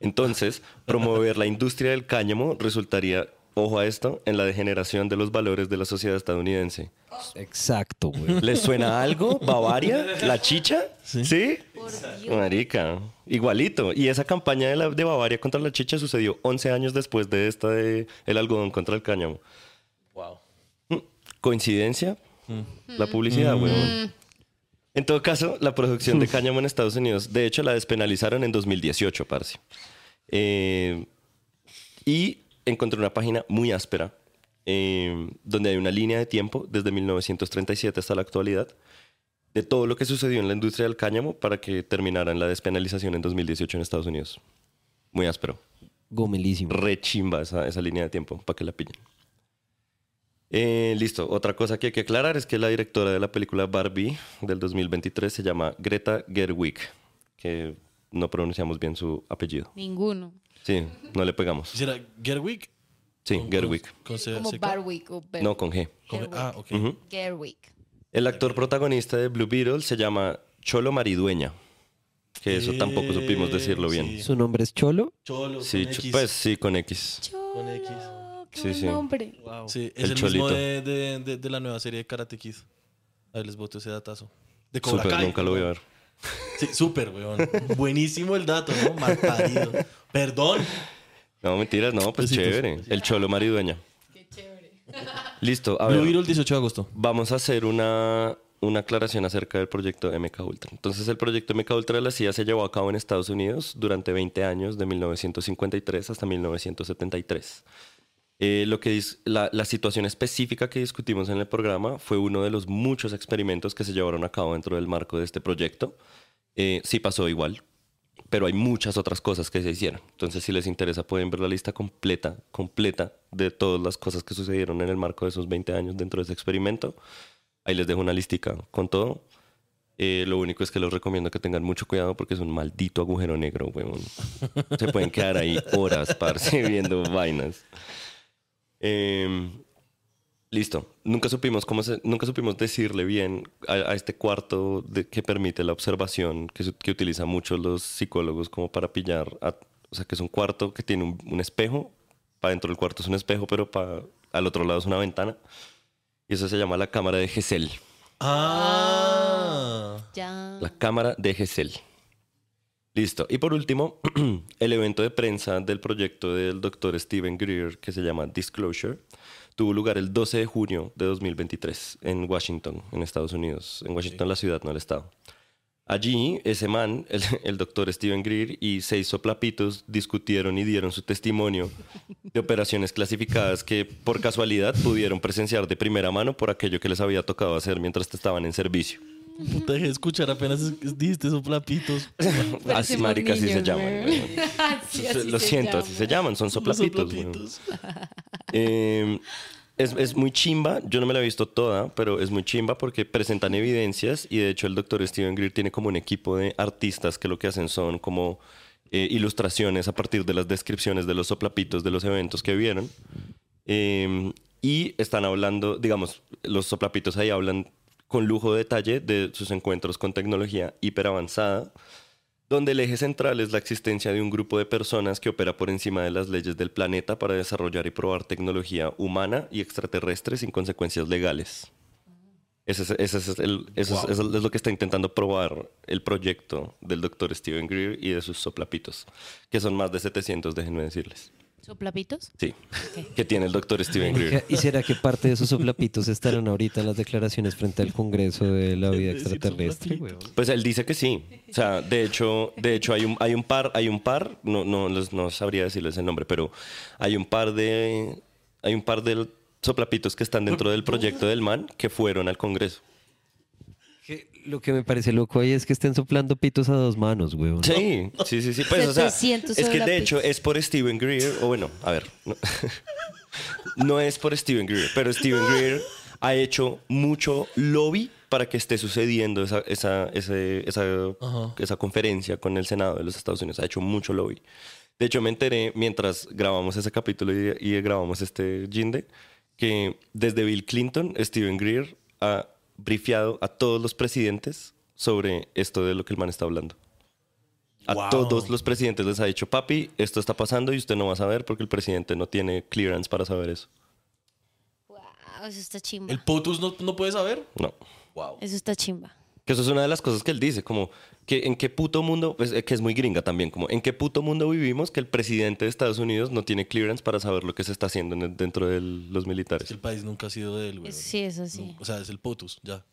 Entonces, promover la industria del cáñamo resultaría, ojo a esto, en la degeneración de los valores de la sociedad estadounidense. Exacto, güey. ¿Les suena algo? ¿Bavaria? ¿La chicha? ¿Sí? Marica, igualito. Y esa campaña de, la, de Bavaria contra la chicha sucedió 11 años después de esta de el algodón contra el cáñamo. Wow. ¿Coincidencia? La publicidad, weón. En todo caso, la producción de cáñamo en Estados Unidos, de hecho, la despenalizaron en 2018, parce. Eh, y encontré una página muy áspera, eh, donde hay una línea de tiempo desde 1937 hasta la actualidad, de todo lo que sucedió en la industria del cáñamo para que terminara en la despenalización en 2018 en Estados Unidos. Muy áspero. Gomelísimo. Re chimba esa, esa línea de tiempo para que la pillen. Eh, listo. Otra cosa que hay que aclarar es que la directora de la película Barbie del 2023 se llama Greta Gerwig, que no pronunciamos bien su apellido. Ninguno. Sí, no le pegamos. ¿Será Gerwig? Sí, Con- Gerwig. Con C Como. Barwick o Ber- No, con G. Con- Gerwig. Ah, ok. Ujú. Gerwig. El actor protagonista de Blue Beetle se llama Cholo Maridueña, que eso tampoco supimos decirlo bien. sí. ¿Su nombre es Cholo? Cholo. Sí, con ch- X. pues sí, con X. Con X. Qué Sí, buen sí. nombre. Sí, es El el, mismo de, de- de- de la nueva serie de Karate Kid. Ahí les boto ese datazo. De Cobra Súper, Kai. nunca lo voy a ver. Sí, súper, weón. Buenísimo el dato, ¿no? Mal parido. Perdón. No, mentiras, no, pues chévere. El Cholo Maridueña. Qué chévere. Listo, a Blue ver. Beetle, 18 de agosto. Vamos a hacer una, una aclaración acerca del proyecto MK Ultra. Entonces, el proyecto MK Ultra de la CIA se llevó a cabo en Estados Unidos durante 20 años, de 1953 hasta 1973. Eh, lo que la, la situación específica que discutimos en el programa fue uno de los muchos experimentos que se llevaron a cabo dentro del marco de este proyecto. Eh, sí pasó igual, pero hay muchas otras cosas que se hicieron. Entonces, si les interesa, pueden ver la lista completa, completa de todas las cosas que sucedieron en el marco de esos 20 años dentro de ese experimento. Ahí les dejo una listica con todo. Eh, lo único es que les recomiendo que tengan mucho cuidado porque es un maldito agujero negro, weón. Se pueden quedar ahí horas, parce, viendo vainas. Eh, listo. Nunca supimos cómo se- nunca supimos decirle bien a, a este cuarto de, que permite la observación que, que utilizan muchos los psicólogos como para pillar. a- o sea, que es un cuarto que tiene un, un espejo. Para dentro del cuarto es un espejo, pero para al otro lado es una ventana. Y eso se llama la cámara de Gesell. Ah. Ya. La cámara de Gesell. Listo. Y por último, el evento de prensa del proyecto del doctor Steven Greer, que se llama Disclosure, tuvo lugar el 12 de junio de 2023 en Washington, en Estados Unidos. En Washington, la ciudad, no el estado. Allí, ese man, el, el doctor Steven Greer y seis soplapitos discutieron y dieron su testimonio de operaciones clasificadas que por casualidad pudieron presenciar de primera mano por aquello que les había tocado hacer mientras estaban en servicio. Te dejé escuchar apenas dijiste esos plapitos. Así, marica, así se llaman. Así, así Lo se siento, así llama. se llaman, son soplapitos. soplapitos. Eh, es, es muy chimba, yo no me la he visto toda, pero es muy chimba porque presentan evidencias y de hecho el doctor Steven Greer tiene como un equipo de artistas que lo que hacen son como eh, ilustraciones a partir de las descripciones de los soplapitos de los eventos que vieron. Eh, y están hablando, digamos, los soplapitos ahí hablan con lujo de detalle de sus encuentros con tecnología hiperavanzada, donde el eje central es la existencia de un grupo de personas que opera por encima de las leyes del planeta para desarrollar y probar tecnología humana y extraterrestre sin consecuencias legales. Ese es, ese es el- eso es- eso es lo que está intentando probar el proyecto del doctor Steven Greer y de sus soplapitos, que son más de 700, déjenme decirles. ¿Soplapitos? Sí, que tiene el doctor Steven Greer. ¿Y será que parte de esos soplapitos estarán ahorita en las declaraciones frente al Congreso de la vida extraterrestre? Pues él dice que sí. O sea, de hecho, de hecho hay un, hay un par, hay un par, no, no, no sabría decirles el nombre, pero hay un par de, hay un par de soplapitos que están dentro del proyecto del man que fueron al Congreso. Que Lo que me parece loco ahí es que estén soplando pitos a dos manos, weón. Sí, sí, sí, sí. Pues, o sea, 700 es que de hecho es por Steven Greer, o bueno, a ver, no, no es por Steven Greer, pero Steven Greer ha hecho mucho lobby para que esté sucediendo esa, esa, ese- esa, esa conferencia con el Senado de los Estados Unidos. Ha hecho mucho lobby. De hecho, me enteré mientras grabamos ese capítulo y, y grabamos este Ginde, que desde Bill Clinton, Steven Greer ha brifeado a todos los presidentes sobre esto de lo que el man está hablando. A Wow. todos los presidentes les ha dicho, papi, esto está pasando y usted no va a saber porque el presidente no tiene clearance para saber eso. Wow, eso está chimba. ¿El POTUS no, no puede saber? No. Wow. Eso está chimba. Que eso es una de las cosas que él dice, como que en qué puto mundo, pues, eh, que es muy gringa también, como en qué puto mundo vivimos que el presidente de Estados Unidos no tiene clearance para saber lo que se está haciendo en el- dentro de los militares. El país nunca ha sido de él, güey. Sí, eso sí. O sea, es el POTUS, ya.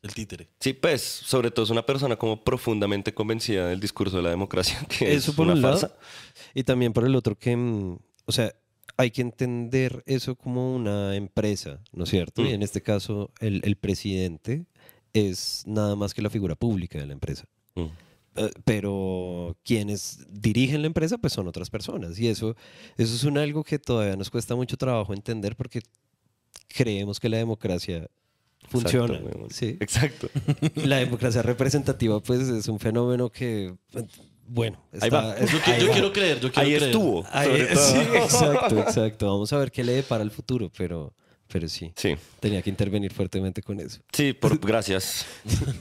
El títere. Sí, pues, sobre todo es una persona como profundamente convencida del discurso de la democracia, que Eso es por una un lado. Y también por el otro que, mm, o sea, hay que entender eso como una empresa, ¿no es cierto? Y Mm. en este caso, el, el presidente es nada más que la figura pública de la empresa. Mm. Eh, Pero quienes dirigen la empresa, pues son otras personas. Y eso, eso es un algo que todavía nos cuesta mucho trabajo entender porque creemos que la democracia funciona. Exacto, sí. Exacto. La democracia representativa, pues, es un fenómeno que, bueno, Ahí va. está- Yo, qui- ahí yo va. quiero creer, yo quiero Ahí creer. estuvo. Ahí- sobre todo. sí, exacto, exacto. Vamos a ver qué le depara el futuro, pero, pero sí, Sí. tenía que intervenir fuertemente con eso. Sí, por, gracias.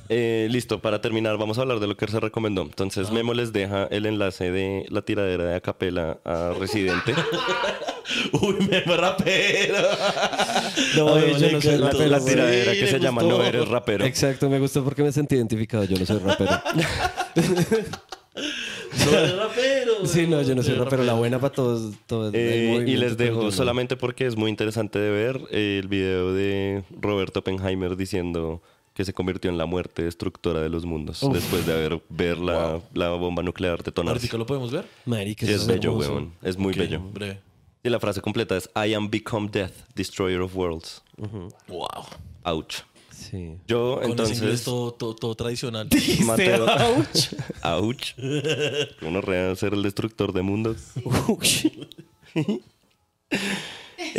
Eh, listo, para terminar, vamos a hablar de lo que se recomendó. Entonces, Memo les deja el enlace de la tiradera de Acapela a Residente. Uy, me rapero. No, yo me no soy encantó. la, la rapero. tiradera Sí, que se llama. No eres rapero. Exacto, me gustó porque me sentí identificado. Yo no soy rapero. No eres rapero. sí, no, yo no soy rapero. La buena para todos. Eh, y les dejo no. solamente porque es muy interesante de ver eh, el video de Roberto Oppenheimer diciendo que se convirtió en la muerte destructora de los mundos Uf. después de haber ver la, la bomba nuclear detonarse. Lo podemos ver. Marica, eso es bello, weón. Es muy bello. breve. Y la frase completa es I am become death, destroyer of worlds. Wow. Ouch. Sí. Yo Con entonces todo, todo, todo tradicional. Mateo. Ouch. Uno real ser el destructor de mundos.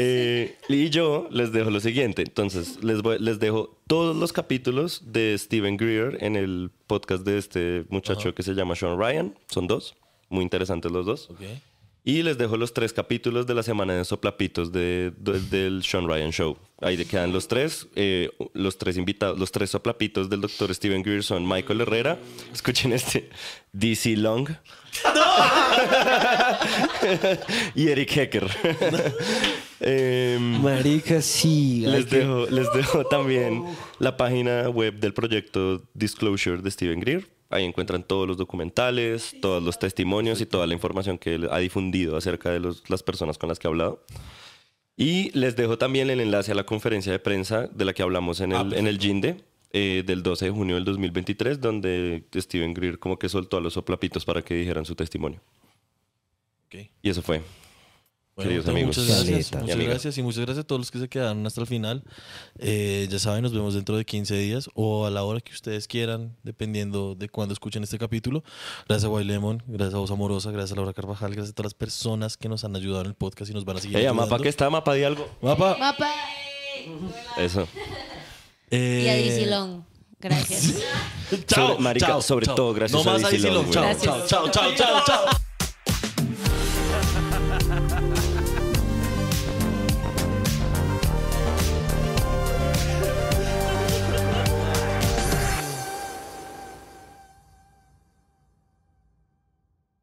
Eh, y yo les dejo lo siguiente. Entonces, les, voy- les dejo todos los capítulos de Steven Greer en el podcast de este muchacho que se llama Sean Ryan. Son dos. Muy interesantes los dos. Ok. Y les dejo los tres capítulos de la semana de soplapitos de, de- del Sean Ryan Show. Ahí quedan los tres. eh, los tres invitados, los tres soplapitos del doctor Steven Greer son Michael Herrera. Escuchen este. DC Long. y Eric Hecker. Em, Marica, sí. les, dejo, les dejo también la página web del proyecto Disclosure de Steven Greer. Ahí encuentran todos los documentales, todos los testimonios y toda la información que él ha difundido acerca de los- las personas con las que ha hablado. Y les dejo también el enlace a la conferencia de prensa de la que hablamos en el, en el GINDE eh, del 12 de junio del 2023, donde Steven Greer como que soltó a los soplapitos para que dijeran su testimonio. ok. Y eso fue. Bueno, Queridos amigos. muchas gracias. Caleta. Muchas gracias y muchas gracias a todos los que se quedaron hasta el final. Eh, ya saben, nos vemos dentro de 15 días o a la hora que ustedes quieran, dependiendo de cuándo escuchen este capítulo. Gracias a White Lemon, gracias a Voz Amorosa, gracias a Laura Carvajal, gracias a todas las personas que nos han ayudado en el podcast y nos van a seguir Ey, ayudando. mapa, ¿qué está? Mapa, di algo. Mapa. Mapa. Eso. Eh, Y a Long. Gracias. Chao, Sobre- marica, chao, sobre chao. todo gracias no a. Gracias. chao, chao, chao, chao, chao.